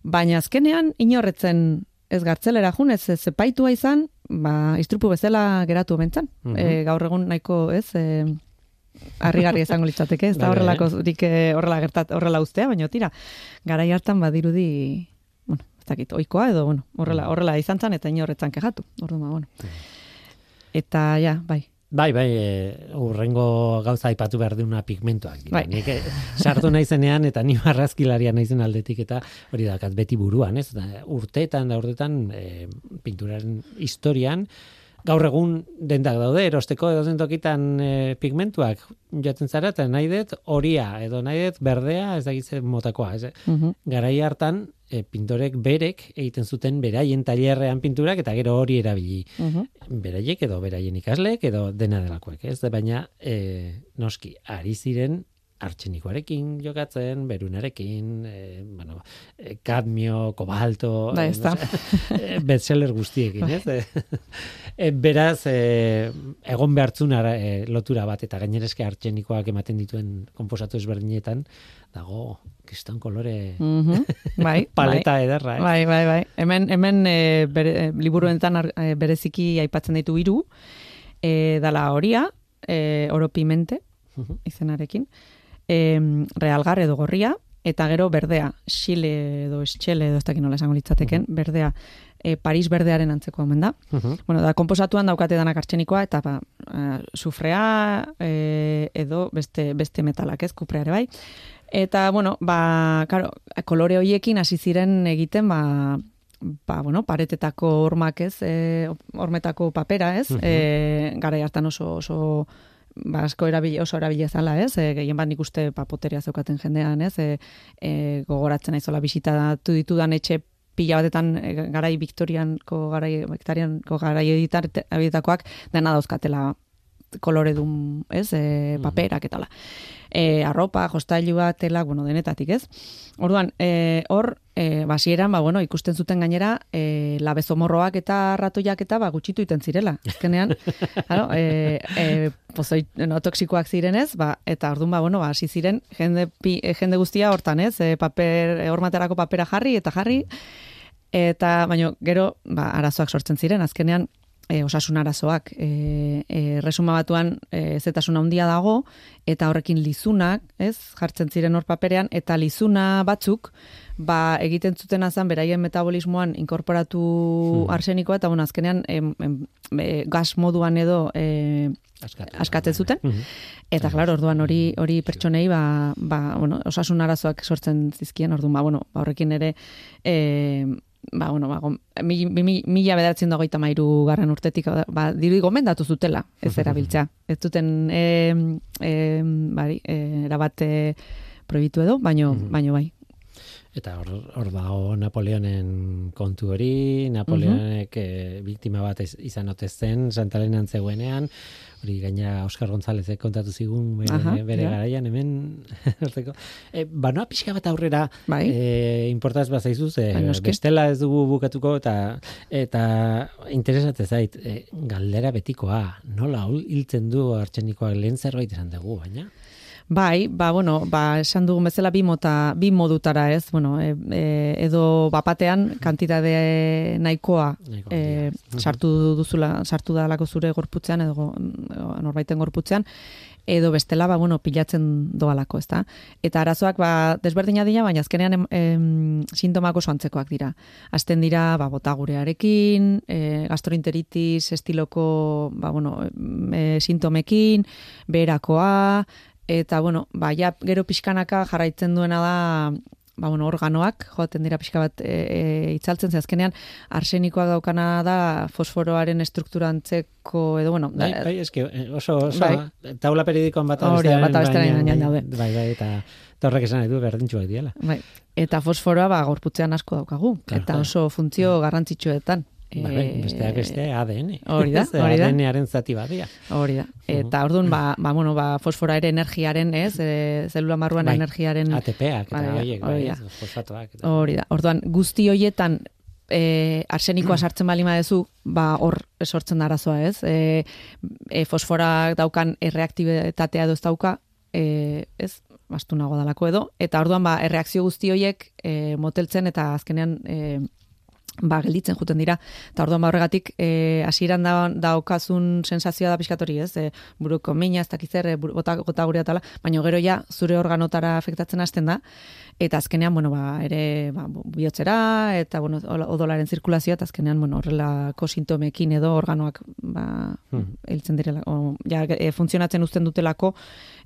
Baina azkenean inorretzen ez gartzelera jun, ez ez epaitua izan, ba, istrupu bezala geratu bentzan. Mhm. e, gaur egun nahiko, ez, e, harrigarri [laughs] izango litzateke, ez da horrelako eh, horrela gertat, horrela ustea, baina tira, garai hartan badirudi, bueno, ez dakit, oikoa edo, bueno, horrela, horrela izan zan eta inorretzan kejatu. Orduan, ba, bueno. Eta, ja, bai, Bai, bai, e, urrengo gauza aipatu behar duna pigmentoak. dira. Bai. Nik eh, sartu naizenean eta ni marrazkilaria naizen aldetik eta hori dakat beti buruan, ez? Da, urteetan da urteetan e, pinturaren historian gaur egun dendak daude erosteko edo tokitan e, pigmentuak joatzen zara eta nahi dut horia edo nahi dut berdea ez da motakoa. Ez, Mhm. garai hartan e, pintorek berek egiten zuten beraien tailerrean pinturak eta gero hori erabili Mhm. beraiek edo beraien ikasleek edo dena delakoek, ez? Baina e, noski ari ziren artxenikoarekin jokatzen, berunarekin, e, bueno, e, kadmio, kobalto, Bai, ez da. e, bestseller guztiekin, ez? [laughs] E, beraz, e, egon behartzun ara, e, lotura bat, eta gainereske artxenikoak ematen dituen konposatu ezberdinetan, dago, kriston kolore Mhm. Bai, [laughs] paleta bai. ederra, ez? Bai, bai, bai. Hemen, hemen e, bere, liburuetan ar- bereziki aipatzen ditu hiru, e, dala horia, e, oro pimente, Mhm. izenarekin, e, realgar edo gorria, eta gero berdea, xile edo esxele edo ez dakit nola esango litzateken, berdea, e, Paris berdearen antzeko omen da. Mhm. Bueno, da, komposatuan daukate danak artxenikoa, eta ba, eh, sufrea e, edo beste, beste metalak, ez, kupreare bai. Eta, bueno, ba, karo, kolore hoiekin hasi ziren egiten, ba, ba, bueno, paretetako hormak ez, e, hormetako papera ez, Mhm. e, gara hartan oso, oso, ba, asko erabili, oso erabili zala, ez? E, gehien bat nik uste papoteria zeukaten jendean, ez? E, e, gogoratzen naizola bisitatu ditudan etxe pila batetan e, garai Victorianko garai Victorianko garai editar editakoak dena dauzkatela koloredun, ez? E, paperak eta la. E, arropa, jostailua, tela, bueno, denetatik, ez? Orduan, e, hor, e, basieran, ba, bueno, ikusten zuten gainera, e, labezomorroak eta ratoiak eta ba, gutxitu iten zirela. Azkenean, [laughs] claro, e, e, pozoi, no, toksikoak zirenez, ba, eta orduan, ba, bueno, ba, hasi ziren, jende, pi, e, jende guztia hortan, ez? E, paper, e, hormaterako papera jarri eta jarri, eta baino gero ba, arazoak sortzen ziren azkenean e, osasun arazoak e, e, resuma batuan e, zetasuna handia dago eta horrekin lizunak ez jartzen ziren hor paperean eta lizuna batzuk ba, egiten zuten azan beraien metabolismoan inkorporatu Hmm. arsenikoa eta bueno, azkenean em, em, e, gas moduan edo e, askatzen zuten. Mhm. Eta claro, orduan hori hori pertsonei ba, ba, bueno, osasun arazoak sortzen zizkien, orduan ba, bueno, ba, horrekin ere e, ba, bueno, ba, gom- mi- mi- mi- mila bederatzen dagoita mairu garran urtetik, ba, dirudi gomendatu zutela, ez [laughs] erabiltza. Ez duten, e, e, bari, e, erabat e, proibitu edo, baino, Mhm. baino bai. Eta hor, hor dago Napoleonen kontu hori, Napoleonek eh, biktima bat ez- izan ote zen, Santa Elena zegoenean, hori gaina Oscar Gonzálezek kontatu zigun bere, Aha, bere ja. garaian hemen [laughs] hartzeko. E, banoa pixka bat aurrera Bai. e, importaz bat zaizu, ze Bai, bestela ez dugu bukatuko eta eta interesate zait, e, galdera betikoa, nola hiltzen du artxenikoak lehen zerbait esan dugu, baina? Bai, ba, bueno, ba, esan dugun bezala bi mota, bi modutara ez, bueno, e, e, edo bapatean kantidade nahikoa Nahiko e, sartu duzula, sartu dalako zure gorputzean edo norbaiten gorputzean, edo bestela, ba, bueno, pilatzen doalako, ezta? Eta arazoak, ba, desberdina dira, baina azkenean em, em, sintomak oso antzekoak dira. Azten dira, ba, botagurearekin, e, gastroenteritis estiloko, ba, bueno, e, sintomekin, beherakoa, eta, bueno, ba, ja, gero pixkanaka jarraitzen duena da, ba, bueno, organoak, joaten dira pixka bat e, e, itzaltzen, ze azkenean arsenikoak daukana da fosforoaren struktura antzeko, edo, bueno, Bai, da- bai, eske eh, oso, oso Bai. taula periodikoan bata Hori da, bestearen bata bestearen gainean, gainean bai, daude. Bai, bai, eta, eta horrek esan nahi du berdintxuak diela. Bai. Eta fosforoa ba gorputzean asko daukagu Claro, eta oso funtzio garrantzitsuetan. Bai, bai, Eh, besteak beste ADN. hori da, [laughs] hori da. ADN-aren zati badia. Hori da. Eta orduan ba, ba, bueno, ba, fosfora ere energiaren, ez? E, zelula marruan Bai. energiaren ATP-ak eta Bai, horiek, bai, fosfatoak. Eta. Hori da. Orduan guzti hoietan e, arsenikoa sartzen bali badezu, ba hor sortzen arazoa, ez? E, e, fosforak daukan erreaktibitatea edo ez dauka, e, ez, nago dalako edo, eta orduan ba, erreakzio guzti horiek e, moteltzen eta azkenean e, ba, gelditzen juten dira. Eta orduan ba, horregatik, e, hasieran da, da okazun sensazioa da pixkatori, ez? E, buruko mina, ez dakizzer, e, gota, gota gure atala, baina gero ja, zure organotara afektatzen hasten da, eta azkenean, bueno, ba, ere, ba, bihotzera, eta, bueno, odolaren zirkulazioa, eta azkenean, bueno, horrelako sintomekin edo organoak, ba, hmm. hiltzen direla, o, ja, e, funtzionatzen uzten dutelako,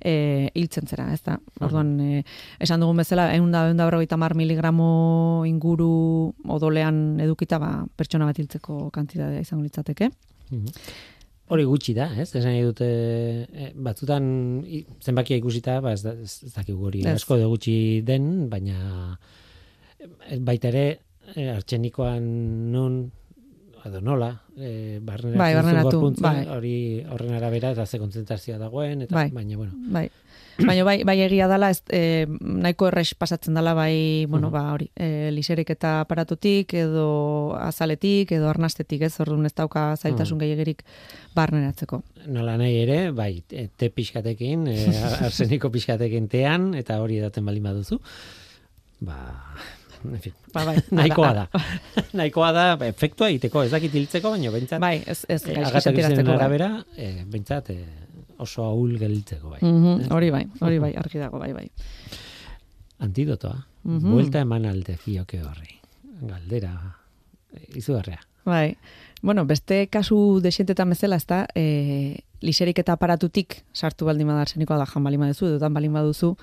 e, hiltzen zera, ez da? Orduan, e, esan dugun bezala, egun da, egun da, mar miligramo inguru odolean edukita, ba, pertsona bat hiltzeko kantidadea izango litzateke. Mhm. Hori gutxi da, ez? Esan dute e, batzutan zenbakia ikusita, ba ez, ez dakigu hori asko de gutxi den, baina e, baita ere e, artxenikoan non edo nola, e, barnera bai, barneratu, bai. hori horren arabera eta ze kontzentrazioa dagoen, eta, bai. baina, bueno. Bai. Baina bai, bai egia dala, ez, e, nahiko errex pasatzen dala, bai, bueno, uh ba, hori, e, liserik eta aparatutik, edo azaletik, edo arnastetik, ez, orduan ez dauka zailtasun uh gehiagirik barneratzeko. Nola nahi ere, bai, te pixkatekin, e, [laughs] arseniko pixkatekin tean, eta hori edaten bali baduzu, ba, en fin, ba, bai, [laughs] [laughs] nahikoa da. nahikoa da, efektua egiteko, ez dakit hiltzeko, baina bentsat, bai, ez, ez, e, bai. arabera, e, bentsat, e, oso ahul gelditzeko bai. Mm hori bai, hori bai, argi dago bai bai. Antidotoa, mm -hmm. buelta eman alde fioke horri. Galdera, izu Bai, bueno, beste kasu desientetan bezala, ez da, e, liserik eta aparatutik sartu baldin badar zenikoa da jan balima duzu, dudan balin baduzu,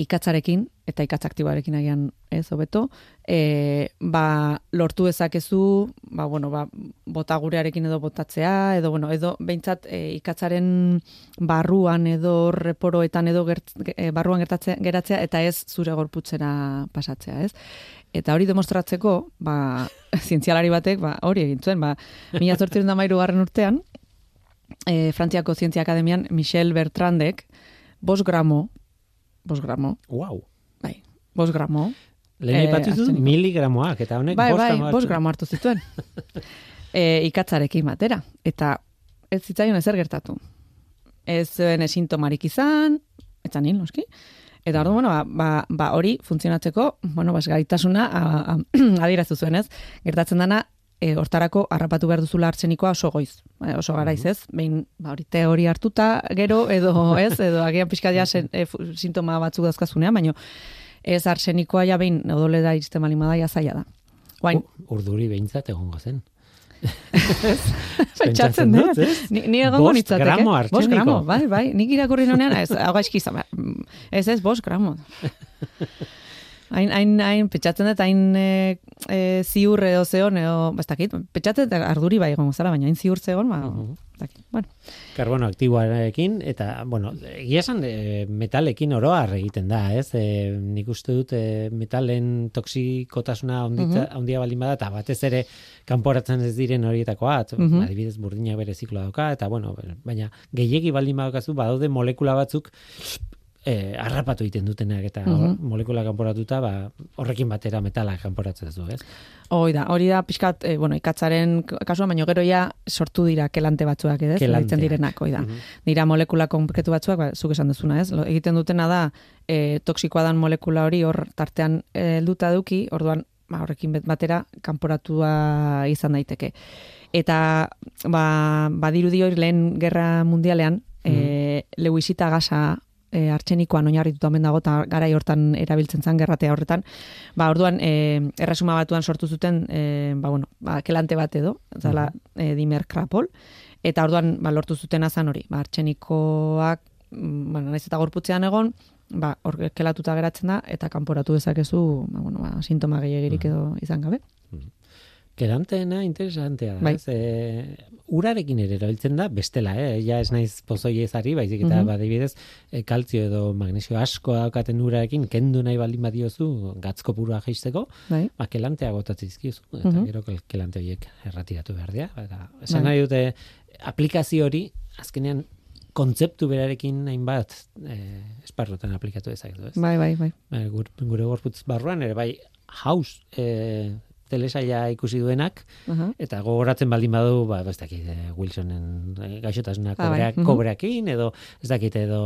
ikatzarekin eta ikatz aktiboarekin agian ez hobeto e, ba, lortu ezakezu ba, bueno, ba, bota gurearekin edo botatzea edo bueno, edo behintzat e, ikatzaren barruan edo reporoetan edo gert, e, barruan gertatzea, geratzea eta ez zure gorputzera pasatzea ez? Eta hori demostratzeko ba, [laughs] zientzialari batek ba, hori egin zuen ba, mila zortziren da mairu garren urtean e, Frantziako Zientzia Akademian Michel Bertrandek bos gramo bos gramo. Wow. Bai, bos gramo. Lehen eh, miligramoak, eta honek bai, bai, bos gramo hartu zituen. [laughs] e, ikatzarekin batera. Eta ez zitzaion ezer gertatu. Ez zuen esintomarik izan, eta nil, noski. Eta hori, bueno, ba, ba, ba, hori funtzionatzeko, bueno, bas, gaitasuna adirazu [clears throat] zuen ez. Gertatzen dana, e, hortarako harrapatu behar duzula hartzenikoa oso goiz. E, oso garaiz ez, behin ba, hori teori hartuta gero edo ez, edo agian pixka dia e, sintoma batzuk dazkazunean, baina ez arsenikoa ja behin odole da izte malima da, zaila da. Guain, urduri behintzat egongo zen. [laughs] Pentsatzen dut, Ni, ni egongo nitzateke. Bost gramo Bost gramo, bai, bai. Nik irakurri nonean, ez, hau gaizkiza, ez ez, bost gramo. [laughs] hain, hain, hain, petxatzen dut, hain e, e, ziur edo zeon, edo, bastakit, petxatzen dut arduri bai egon zara, baina hain ziur zeon, ba, uh -huh. bueno. Karbono aktiboarekin, eta, bueno, egia esan e, metalekin oroar egiten da, ez? E, nik uste dut e, metalen toksikotasuna onditza, uh ondia baldin bada, eta batez ere kanporatzen ez diren horietakoa, at, uh adibidez burdina bere zikloa dauka, eta, bueno, baina gehiegi baldin badaukazu, badaude molekula batzuk e, arrapatu egiten dutenak eta mm molekula kanporatuta ba, horrekin batera metala kanporatzen du, ez? Hoi da, hori da pixkat, e, bueno, ikatzaren kasua, baino gero ja sortu dira kelante batzuak, ez? Kelantea. direnak, hoi da. Mm Dira molekula konkretu batzuak, ba, zuk esan duzuna, ez? Lo, egiten dutena da, e, toksikoa dan molekula hori hor tartean helduta duki, orduan, ba, horrekin batera kanporatua izan daiteke. Eta, ba, badirudi hori lehen gerra mundialean, mm -hmm. e, leuizita gasa e, artxenikoan oinarrituta omen dago eta gara hortan erabiltzen zan gerratea horretan. Ba, orduan, e, erresuma batuan sortu zuten, e, ba, bueno, ba, kelante bat edo, zala, e, dimer krapol, eta orduan, ba, lortu zuten azan hori, ba, artxenikoak, mm, bueno, naiz eta gorputzean egon, ba, hor kelatuta geratzen da, eta kanporatu dezakezu, ba, bueno, ba, sintoma gehiagirik edo izan gabe. Keranteena interesantea. Bai. E, urarekin ere erabiltzen da, bestela, eh? ja ez naiz pozoi ezari, baizik eta mm badibidez, e, kaltzio edo magnesio asko daukaten urarekin, kendu nahi baldin badiozu, gatzko purua jaisteko, bai. ba, kelantea gotatzen izkiozu, eta mm gero kelante horiek erratiratu behar dira. Eta, esan nahi dute, aplikazio hori, azkenean, kontzeptu berarekin hainbat e, esparrotan aplikatu dezaketu, ez? Bai, bai, bai. Ba, gure, gure gorputz barruan, ere bai, haus, e, telesaila ikusi duenak, Aha. eta gogoratzen baldin badu, ba, ez dakit, eh, Wilsonen eh, gaixotasuna Ah, bai. kobreak, Mhm. kobreakin, edo ez dakit, edo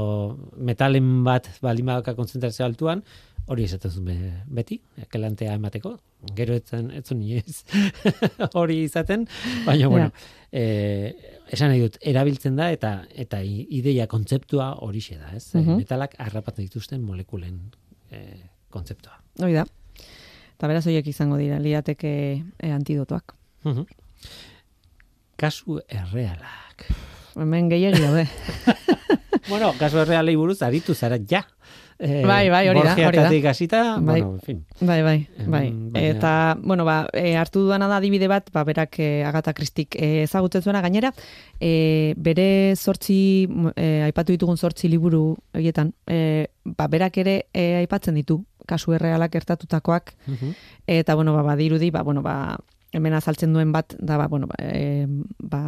metalen bat baldin badauka konzentrazio altuan, hori esaten zuen be- beti, kelantea emateko, gero etzen, etzun inoiz [laughs] hori izaten, baina, bueno, eh, esan nahi dut, erabiltzen da, eta eta ideia kontzeptua horixe da, ez? Mhm. Metalak harrapatzen dituzten molekulen eh, kontzeptua. Hoi da. Eta beraz horiek izango dira, liateke e, antidotoak. Kasu errealak. Hemen gehiagi daude. [laughs] Bueno, kasu errealei buruz aritu zara ja. Eh, Bai, bai, hori da, hori da. Hasita, Bai. bueno, en fin. Bai, bai, bai. baina- Eta, bueno, ba, e, hartu duana da adibide bat, ba, berak e, Agatha Christik e, ezagutzen zuena gainera, e, bere zortzi, e, aipatu ditugun zortzi liburu horietan, e, ba, berak ere e, aipatzen ditu, kasu errealak gertatutakoak, Mhm. eta, bueno, ba, badirudi, ba, bueno, ba, hemen azaltzen duen bat, da, ba, bueno, ba, e, ba,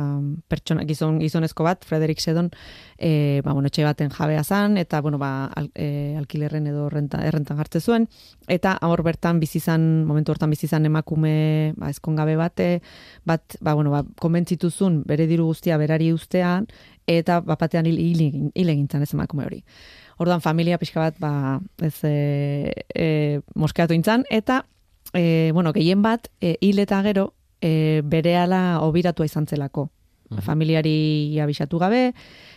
pertsona, gizon, gizonezko bat, Frederick Sedon, e, ba, bueno, etxe baten jabea zan, eta, bueno, ba, al, e, alkilerren edo renta, errentan hartze zuen, eta hor bertan bizizan, momentu hortan bizizan emakume, ba, ezkongabe bate, bat, ba, bueno, ba, konbentzituzun bere diru guztia berari ustean, eta bapatean hil, hil, hil egintzan ez emakume hori. Orduan familia pixka bat, ba, ez e, e, moskeatu intzan, eta, e, bueno, gehien bat, e, hil eta gero, e, bere ala obiratua izan zelako. Mhm. Familiari abisatu gabe,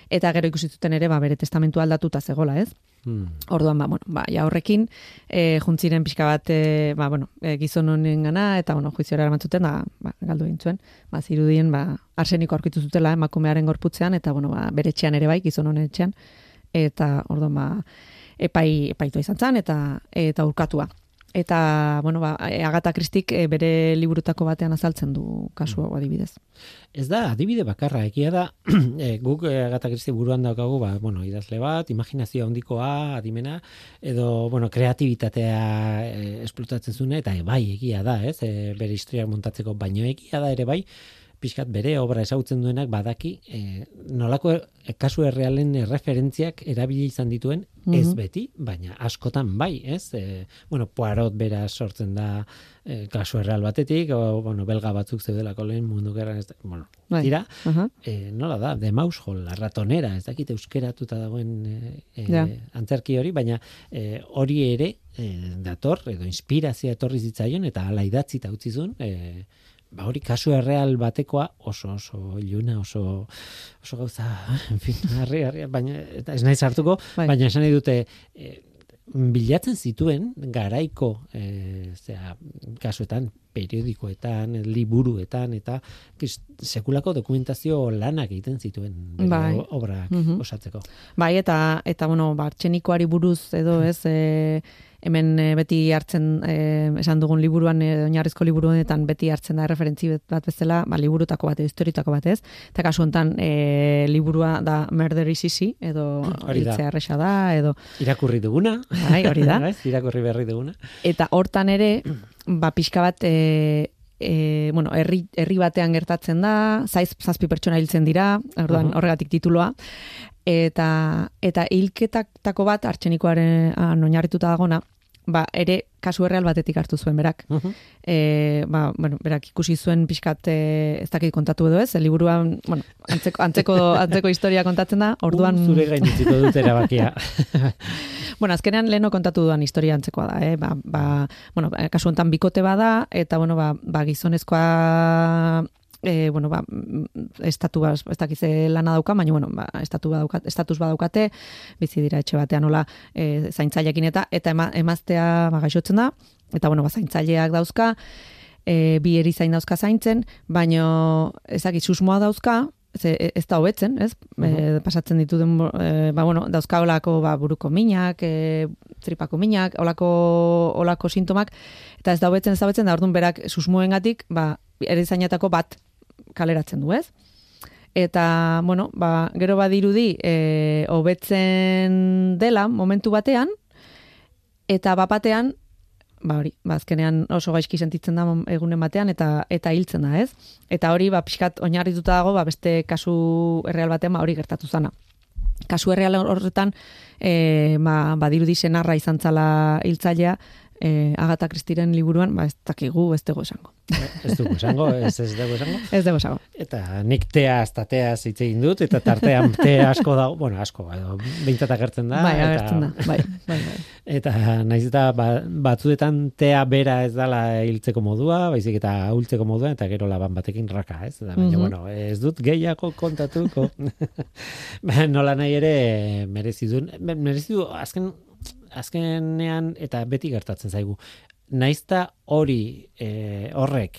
eta gero ikusi zuten ere, ba, bere testamentu aldatuta zegola, ez? Hmm. Orduan, ba, bueno, ba, ja horrekin, e, juntziren pixka bat, e, ba, bueno, e, gizon honen gana, eta, bueno, juiziora eramantzuten, da, ba, galdu egin zuen, ba, zirudien, ba, arseniko aurkitu zutela emakumearen gorputzean, eta, bueno, ba, bere etxean ere bai, gizon honen etxean, eta, orduan, ba, epai, epaitua izan zen, eta, eta urkatua. Eta, bueno, ba, e, Agatha Christik e, bere liburutako batean azaltzen du kasu hau adibidez. Ez da, adibide bakarra, egia da, [clears throat] e, guk e, Agatha Christie buruan daukagu, ba, bueno, idazle bat, imaginazio handikoa, adimena, edo, bueno, kreatibitatea e, esplotatzen zune, eta e, bai, egia da, ez, e, bere historiak montatzeko, baino egia da ere bai, pixkat bere obra ezagutzen duenak badaki, e, nolako kasu errealen referentziak erabili izan dituen, ez Mhm. beti, baina askotan bai, ez? E, bueno, Poirot bera sortzen da e, kasu erreal batetik, o, bueno, belga batzuk zeudelako lehen mundu gerran, ez da, bueno, Bai. dira, Aha. e, nola da, The Mouse Hole, la ratonera, ez dakit euskeratuta dagoen e, e, Ja. antzerki hori, baina e, hori ere e, dator, edo inspirazioa etorri zitzaion, eta ala idatzita utzi zuen, e, ba hori kasu erreal batekoa oso oso iluna, oso oso gauza, [laughs] en fin, harri, harri, baina eta ez naiz hartuko, Bai. baina esan nahi dute e, bilatzen zituen garaiko e, zera, kasuetan periodikoetan, liburuetan eta sekulako dokumentazio lanak egiten zituen Bai. obrak Mhm. osatzeko. Bai, eta, eta bueno, ba, artxenikoari buruz edo ez, e, hemen e, beti hartzen, e, esan dugun liburuan, e, oinarrizko liburu honetan beti hartzen da referentzi bat bezala, ba, liburutako bat, edo historietako bat ez, eta kasu honetan e, liburua da Murder is Easy, edo hiltzea erresa da, edo, Irakurri duguna, bai, hori da, [laughs] irakurri berri duguna. eta hortan ere, ba, pixka bat, e, e, bueno, herri, herri batean gertatzen da, zaiz zazpi pertsona hiltzen dira, orduan Mhm. horregatik tituloa, eta eta hilketatako bat artxenikoaren oinarrituta dagona, ba, ere kasu erreal batetik hartu zuen berak. Mhm. E, ba, bueno, berak ikusi zuen pixkat e, ez dakit kontatu edo ez, liburuan, bueno, antzeko, antzeko, [laughs] antzeko historia kontatzen da, orduan... Un zure gain utziko dut erabakia. [laughs] Bueno, azkenean leno kontatu duan historia antzekoa da, eh? Ba, ba, bueno, kasu honetan bikote bada, eta, bueno, ba, ba gizonezkoa e, bueno, ba, estatu ba, ez dakize lana dauka, baina, bueno, ba, estatu badaukat, estatus badaukate, bizi dira etxe batean nola e, zaintzailekin eta, eta ema, emaztea ba, gaixotzen da, eta, bueno, ba, zaintzaileak dauzka, e, bi erizain dauzka zaintzen, baino ez dakit susmoa dauzka, ze, ez da hobetzen, ez? E, pasatzen ditu den, e, ba, bueno, dauzka olako ba, buruko minak, e, tripako minak, olako, olako sintomak, eta ez da hobetzen, ez da hobetzen, da orduan berak susmoengatik, ba, erizainetako bat kaleratzen du, ez? Eta, bueno, ba, gero badirudi, e, hobetzen dela momentu batean, eta bapatean, ba hori, ba azkenean oso gaizki sentitzen da egunen batean eta eta hiltzen da, ez? Eta hori ba pixkat oinarrituta dago, ba beste kasu erreal batean ba hori gertatu zana. Kasu erreal horretan eh ba badirudi senarra izan zala hiltzailea, e, Agatha Christieren liburuan, ba, ez dakigu, ez dugu esango. Ez dugu esango, ez ez dugu esango. [laughs] Ez dugu esango. Eta nik tea, eta tea zitze dut, eta tartean [laughs] tea asko dago, bueno, asko, edo, bintzat agertzen da. Bai, eta, agertzen da, bai, bai, bai. [laughs] Eta naiz eta ba, batzuetan tea bera ez dala hiltzeko modua, baizik eta hultzeko modua, eta gero laban batekin raka, ez? Da, baina, Mhm. bueno, ez dut gehiago kontatuko. Ba, Nola nahi ere merezi du, merezi du azken azkenean eta beti gertatzen zaigu. Naizta hori e, horrek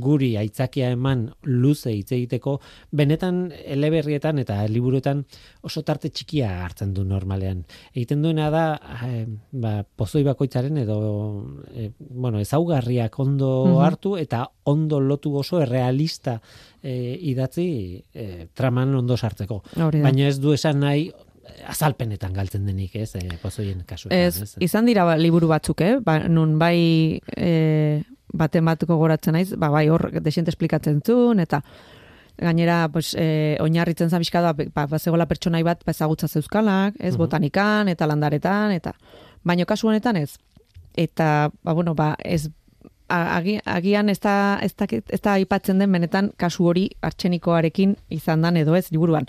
guri aitzakia eman luze hitz egiteko benetan eleberrietan eta liburuetan oso tarte txikia hartzen du normalean. Egiten duena da eh, ba, pozoi bakoitzaren edo eh, bueno, ezaugarriak ondo Mhm. hartu eta ondo lotu oso errealista eh, idatzi eh, traman ondo sartzeko. Baina ez du esan nahi azalpenetan galtzen denik, ez, eh, pozoien kasuetan. Ez, izan dira ba, liburu batzuk, eh? Ba, nun bai e, baten bat gogoratzen naiz, ba, bai hor desente esplikatzen zuen, eta gainera pues, e, oinarritzen zabizka da, ba, ba, zegoela pertsonai bat ba, ezagutza zeuzkalak, ez, Mhm. botanikan, eta landaretan, eta baino kasu honetan ez. Eta, ba, bueno, ba, ez agi, agian ez da, ez, da, ez da aipatzen den benetan kasu hori artxenikoarekin izan dan edo ez liburuan.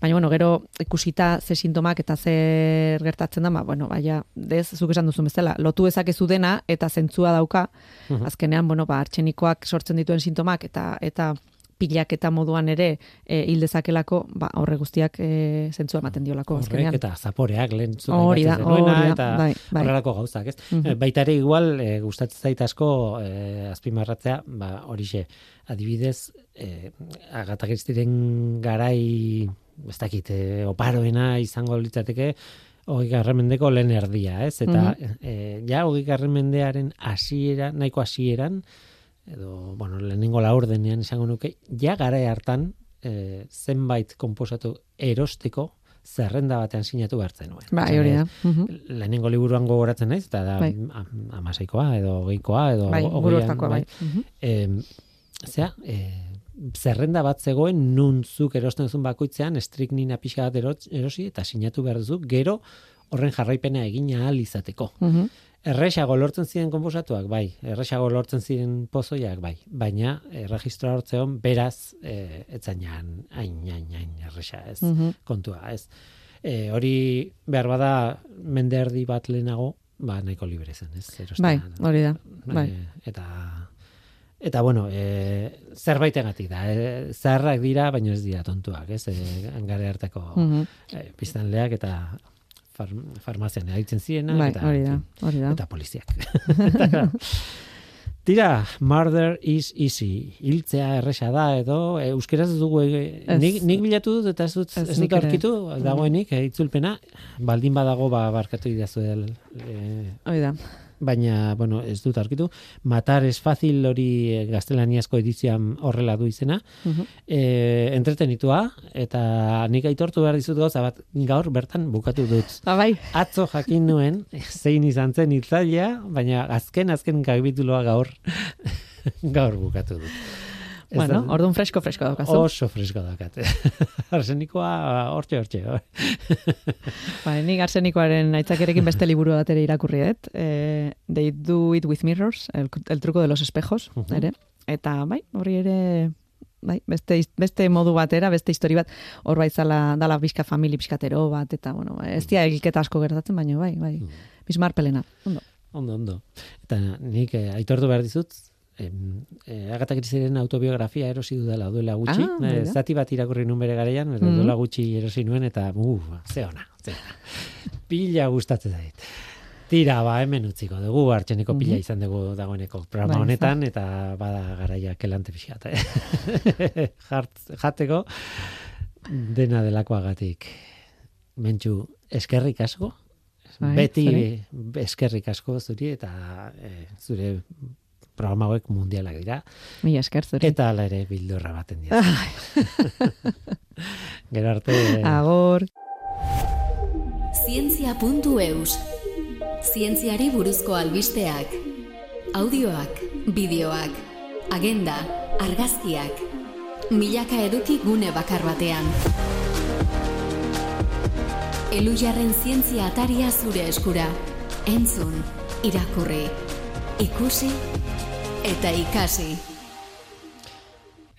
Baina, bueno, gero ikusita ze sintomak eta zer gertatzen da, ba, bueno, baina, dez, zuk esan duzun bezala, lotu ezakezu dena eta zentzua dauka, Mhm. azkenean, bueno, ba, artxenikoak sortzen dituen sintomak eta eta pilak eta moduan ere e, hil dezakelako, ba, horre guztiak e, zentzua ematen diolako Horrek azkenean. eta zaporeak lehen Hori da, hori da, bai, bai. horrelako gauzak, ez? Mhm. Eh, Baita ere igual e, gustatzen zait asko e, azpimarratzea, ba horixe, adibidez, e, Agatha Christieren garai ez dakit, e, oparoena izango litzateke hogei garren mendeko lehen erdia, ez? Eta Mhm. e, ja hogei garren mendearen hasiera, nahiko hasieran, edo, bueno, lehenengo laurdenean izango nuke, ja gara hartan e, zenbait konposatu erosteko zerrenda batean sinatu behartzen nuen. Bai, hori da. Mhm. Lehenengo liburuan gogoratzen naiz, eta da Bai. am- amaseikoa, edo hogeikoa, edo Bai, hortakoa, bai. Mhm. Em, zera, e, zerrenda bat zegoen nun zuk erosten duzun bakoitzean estriknina pixka bat eros- erosi eta sinatu behar duzu gero horren jarraipena egin ahal izateko. Mhm. Erresago lortzen ziren konposatuak, bai. Erresago lortzen ziren pozoiak, bai. Baina, erregistroa hortzeon, beraz, e, etzainan, hain, hain, hain, erresa, ez, Mhm. kontua, ez. E, hori, behar bada, mende erdi bat lehenago, ba, nahiko libre zen, ez. Erosten, Bai, hori da. Bai. E, eta, eta, bueno, e, zerbaitegatik da. E, zaharrak dira, baina ez dira tontuak, ez. E, gare hartako Mhm. e, biztanleak eta far, farmazian erabiltzen zirenak Bai, eta hori da, hori da. eta poliziak. [laughs] Eta, Tira, murder is easy. Hiltzea erresa da edo e, euskeraz dugu e, Ez. nik, nik bilatu dut eta ez dut Ez, ez, dut aurkitu dagoenik e, itzulpena baldin badago ba barkatu idazu e, Hori da. Baina bueno, ez dut aurkitu. Matar es fácil hori e, gaztelaniazko edizioan horrela du izena Mhm. e, entretenitua eta nik aitortu behar dizut gauza bat gaur bertan bukatu dut. Ba, bai. Atzo jakin nuen zein izan zen hitzailea, baina azken azken kapituloa gaur [laughs] gaur bukatu dut. Ez Bueno, da- orduan fresko fresko daukazu. oso fresko dakat. [laughs] Arsenikoa hortxe hortxe. Ba, [laughs] nik arsenikoaren aitzakerekin beste liburu bat ere irakurri dut. Eh, They do it with mirrors, el, el truco de los espejos, Mhm. ere. Eta, bai, hori ere bai, beste, beste modu batera, beste histori bat, hor bai zala, dala bizka famili bizkatero bat, eta, bueno, ba, ez dia egilketa asko gertatzen, baina, bai, bai, bismar pelena. Ondo. Ondo, ondo. Eta nik eh, aitortu behar dizut, em, eh, Agatha Christieren autobiografia erosi dudala duela gutxi. Ah, Eh, mira. zati bat irakurri nuen bere garaian, eta Mhm. duela gutxi erosi nuen, eta uh, ze ona, ze ona. Pila gustatzen zait. Tira, ba, hemen utziko dugu, hartxeneko pila Mhm. izan dugu dagoeneko programa Bai, honetan, eta bada garaia kelante pixat. Eh? [laughs] Jart, jateko dena delakoagatik. Mentxu, eskerrik asko, Bai, beti zuri. eskerrik asko zuri, eta eh, zure programa hauek mundialak dira, Mila esker zuri. eta hala ere bildurra baten dira. [laughs] Gero arte... Agor. Zientzia.eus Zientziari buruzko albisteak. Audioak, bideoak, agenda, argazkiak. Milaka eduki gune bakar batean. Elujarren zientzia ataria zure eskura. Entzun, irakurri, ikusi eta ikasi.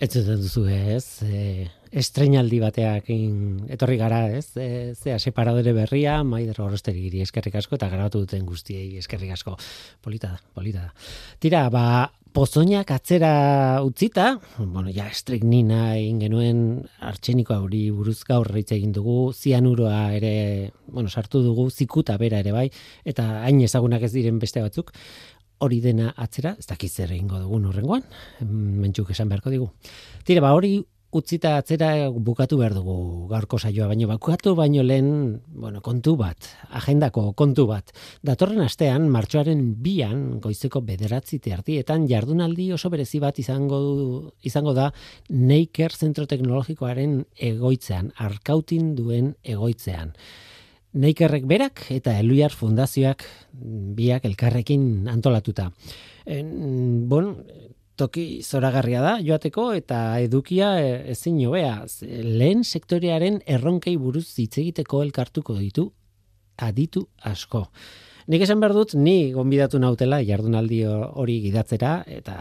Ez duzu ez, e, estrenaldi bateakin etorri gara ez, e, zea separadore berria, maider gorosteri giri eskerrik asko eta grabatu duten guztiei eskerrik asko. Polita da, polita da. Tira, ba, pozoinak atzera utzita, bueno, ja, estriknina egin genuen artxeniko hori buruz gaur egin dugu, zianuroa ere, bueno, sartu dugu, zikuta bera ere bai, eta hain ezagunak ez diren beste batzuk, hori dena atzera, ez dakiz zer egingo dugu horrengoan, mentzuk esan beharko digu. Tire, ba, hori utzita atzera bukatu behar dugu gaurko saioa, baino bukatu baino lehen, bueno, kontu bat, agendako kontu bat. Datorren astean, martxoaren bian, goizeko bederatzi teartietan, jardunaldi oso berezi bat izango, izango da Neiker Zentro Teknologikoaren egoitzean, arkautin duen egoitzean. Neikerrek berak eta Eluiar Fundazioak biak elkarrekin antolatuta. En, bon, toki zoragarria da joateko eta edukia e, ezin hobea. Lehen sektorearen erronkei buruz hitz egiteko elkartuko ditu aditu asko. Nik esan behar dut, ni gonbidatu nautela jardunaldi hori gidatzera, eta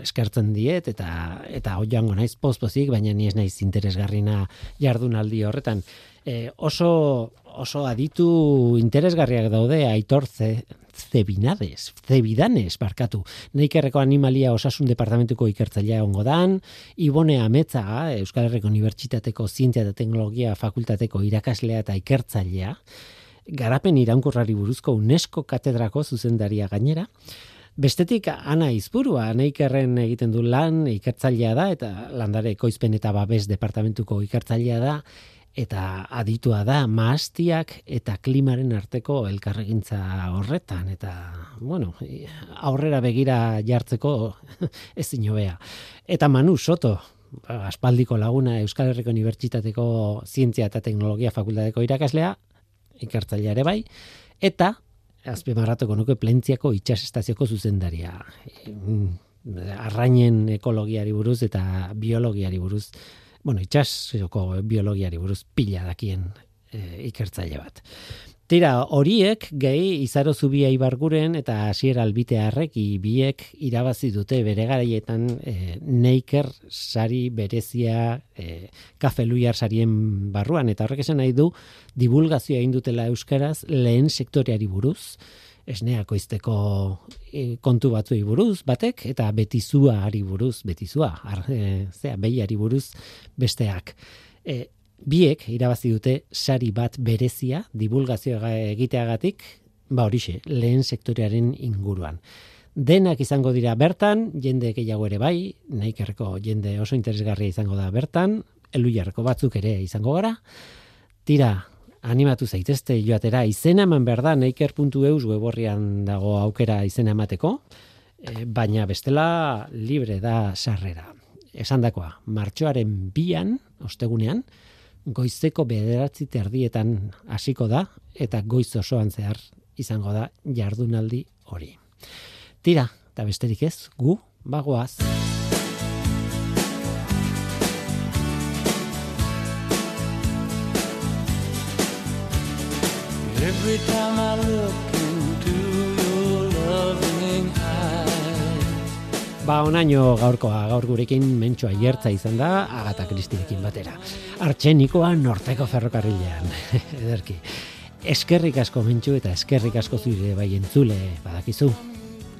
eskertzen diet, eta eta joango naiz pozpozik, baina ni ez naiz interesgarrina jardunaldi horretan. E, oso, oso aditu interesgarriak daude aitor ze, zebinades, zebidanes, barkatu. Neikerreko animalia osasun departamentuko ikertzailea ongo dan, Ibone Ametza, Euskal Herriko Unibertsitateko Zientzia eta Teknologia Fakultateko irakaslea eta ikertzailea, garapen iraunkorrari buruzko UNESCO katedrako zuzendaria gainera, Bestetik, ana izburua, neikerren egiten du lan, ikertzailea da, eta landare ekoizpen eta babes departamentuko ikertzailea da, eta aditua da maastiak eta klimaren arteko elkarregintza horretan eta bueno, aurrera begira jartzeko [laughs] ezin hobea. Eta Manu Soto, aspaldiko laguna Euskal Herriko Unibertsitateko Zientzia eta Teknologia Fakultateko irakaslea, ikertzailea ere bai, eta azpimarratuko nuke plentziako itxas estazioko zuzendaria. Arrainen ekologiari buruz eta biologiari buruz bueno, itxas biologiari buruz pila dakien e, ikertzaile bat. Tira, horiek gehi izaro zubia ibarguren eta hasiera albitearrek biek irabazi dute bere garaietan e, neiker sari berezia e, kafeluiar sarien barruan eta horrek esan nahi du divulgazioa indutela euskaraz lehen sektoreari buruz esneako izteko e, kontu batzuei buruz batek eta betizua ari buruz betizua ar, e, zea behiari buruz besteak. E, biek irabazi dute sari bat berezia divulgazioa egiteagatik ba horixe lehen sektorearen inguruan. Denak izango dira bertan jende gehiago ere bai naikerreko jende oso interesgarria izango da bertan eluiarko batzuk ere izango gara. Tira animatu zaitezte joatera izena eman behar da neiker.eus weborrian dago aukera izena emateko, e, baina bestela libre da sarrera. Esan dakoa, martxoaren bian, ostegunean, goizeko bederatzi terdietan hasiko da, eta goiz osoan zehar izango da jardunaldi hori. Tira, eta besterik ez, gu, bagoaz. Every time I look into your loving eyes Ba, onaino gaurkoa, gaur gurekin mentxoa jertza izan da, Agata Kristinekin batera. Artxenikoa norteko ferrokarrilean, [laughs] ederki. Eskerrik asko mentxu eta eskerrik asko zure bai entzule, badakizu.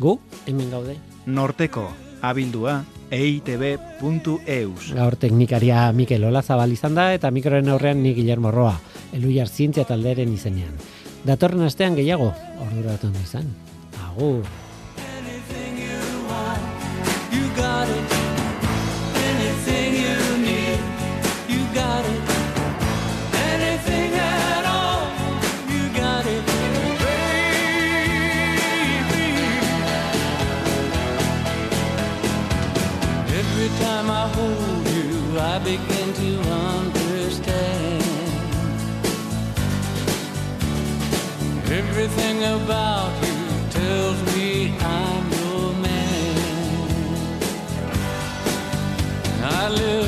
Gu, hemen gaude. Norteko, abildua, eitb.eus. Gaur teknikaria Mikel Olazabal izan da, eta mikroren aurrean ni Guillermo Roa eluiar zientzia talderen izenean. Datorren astean gehiago, orduratu izan. Agur! begin to understand. Everything about you tells me I'm your man. I live.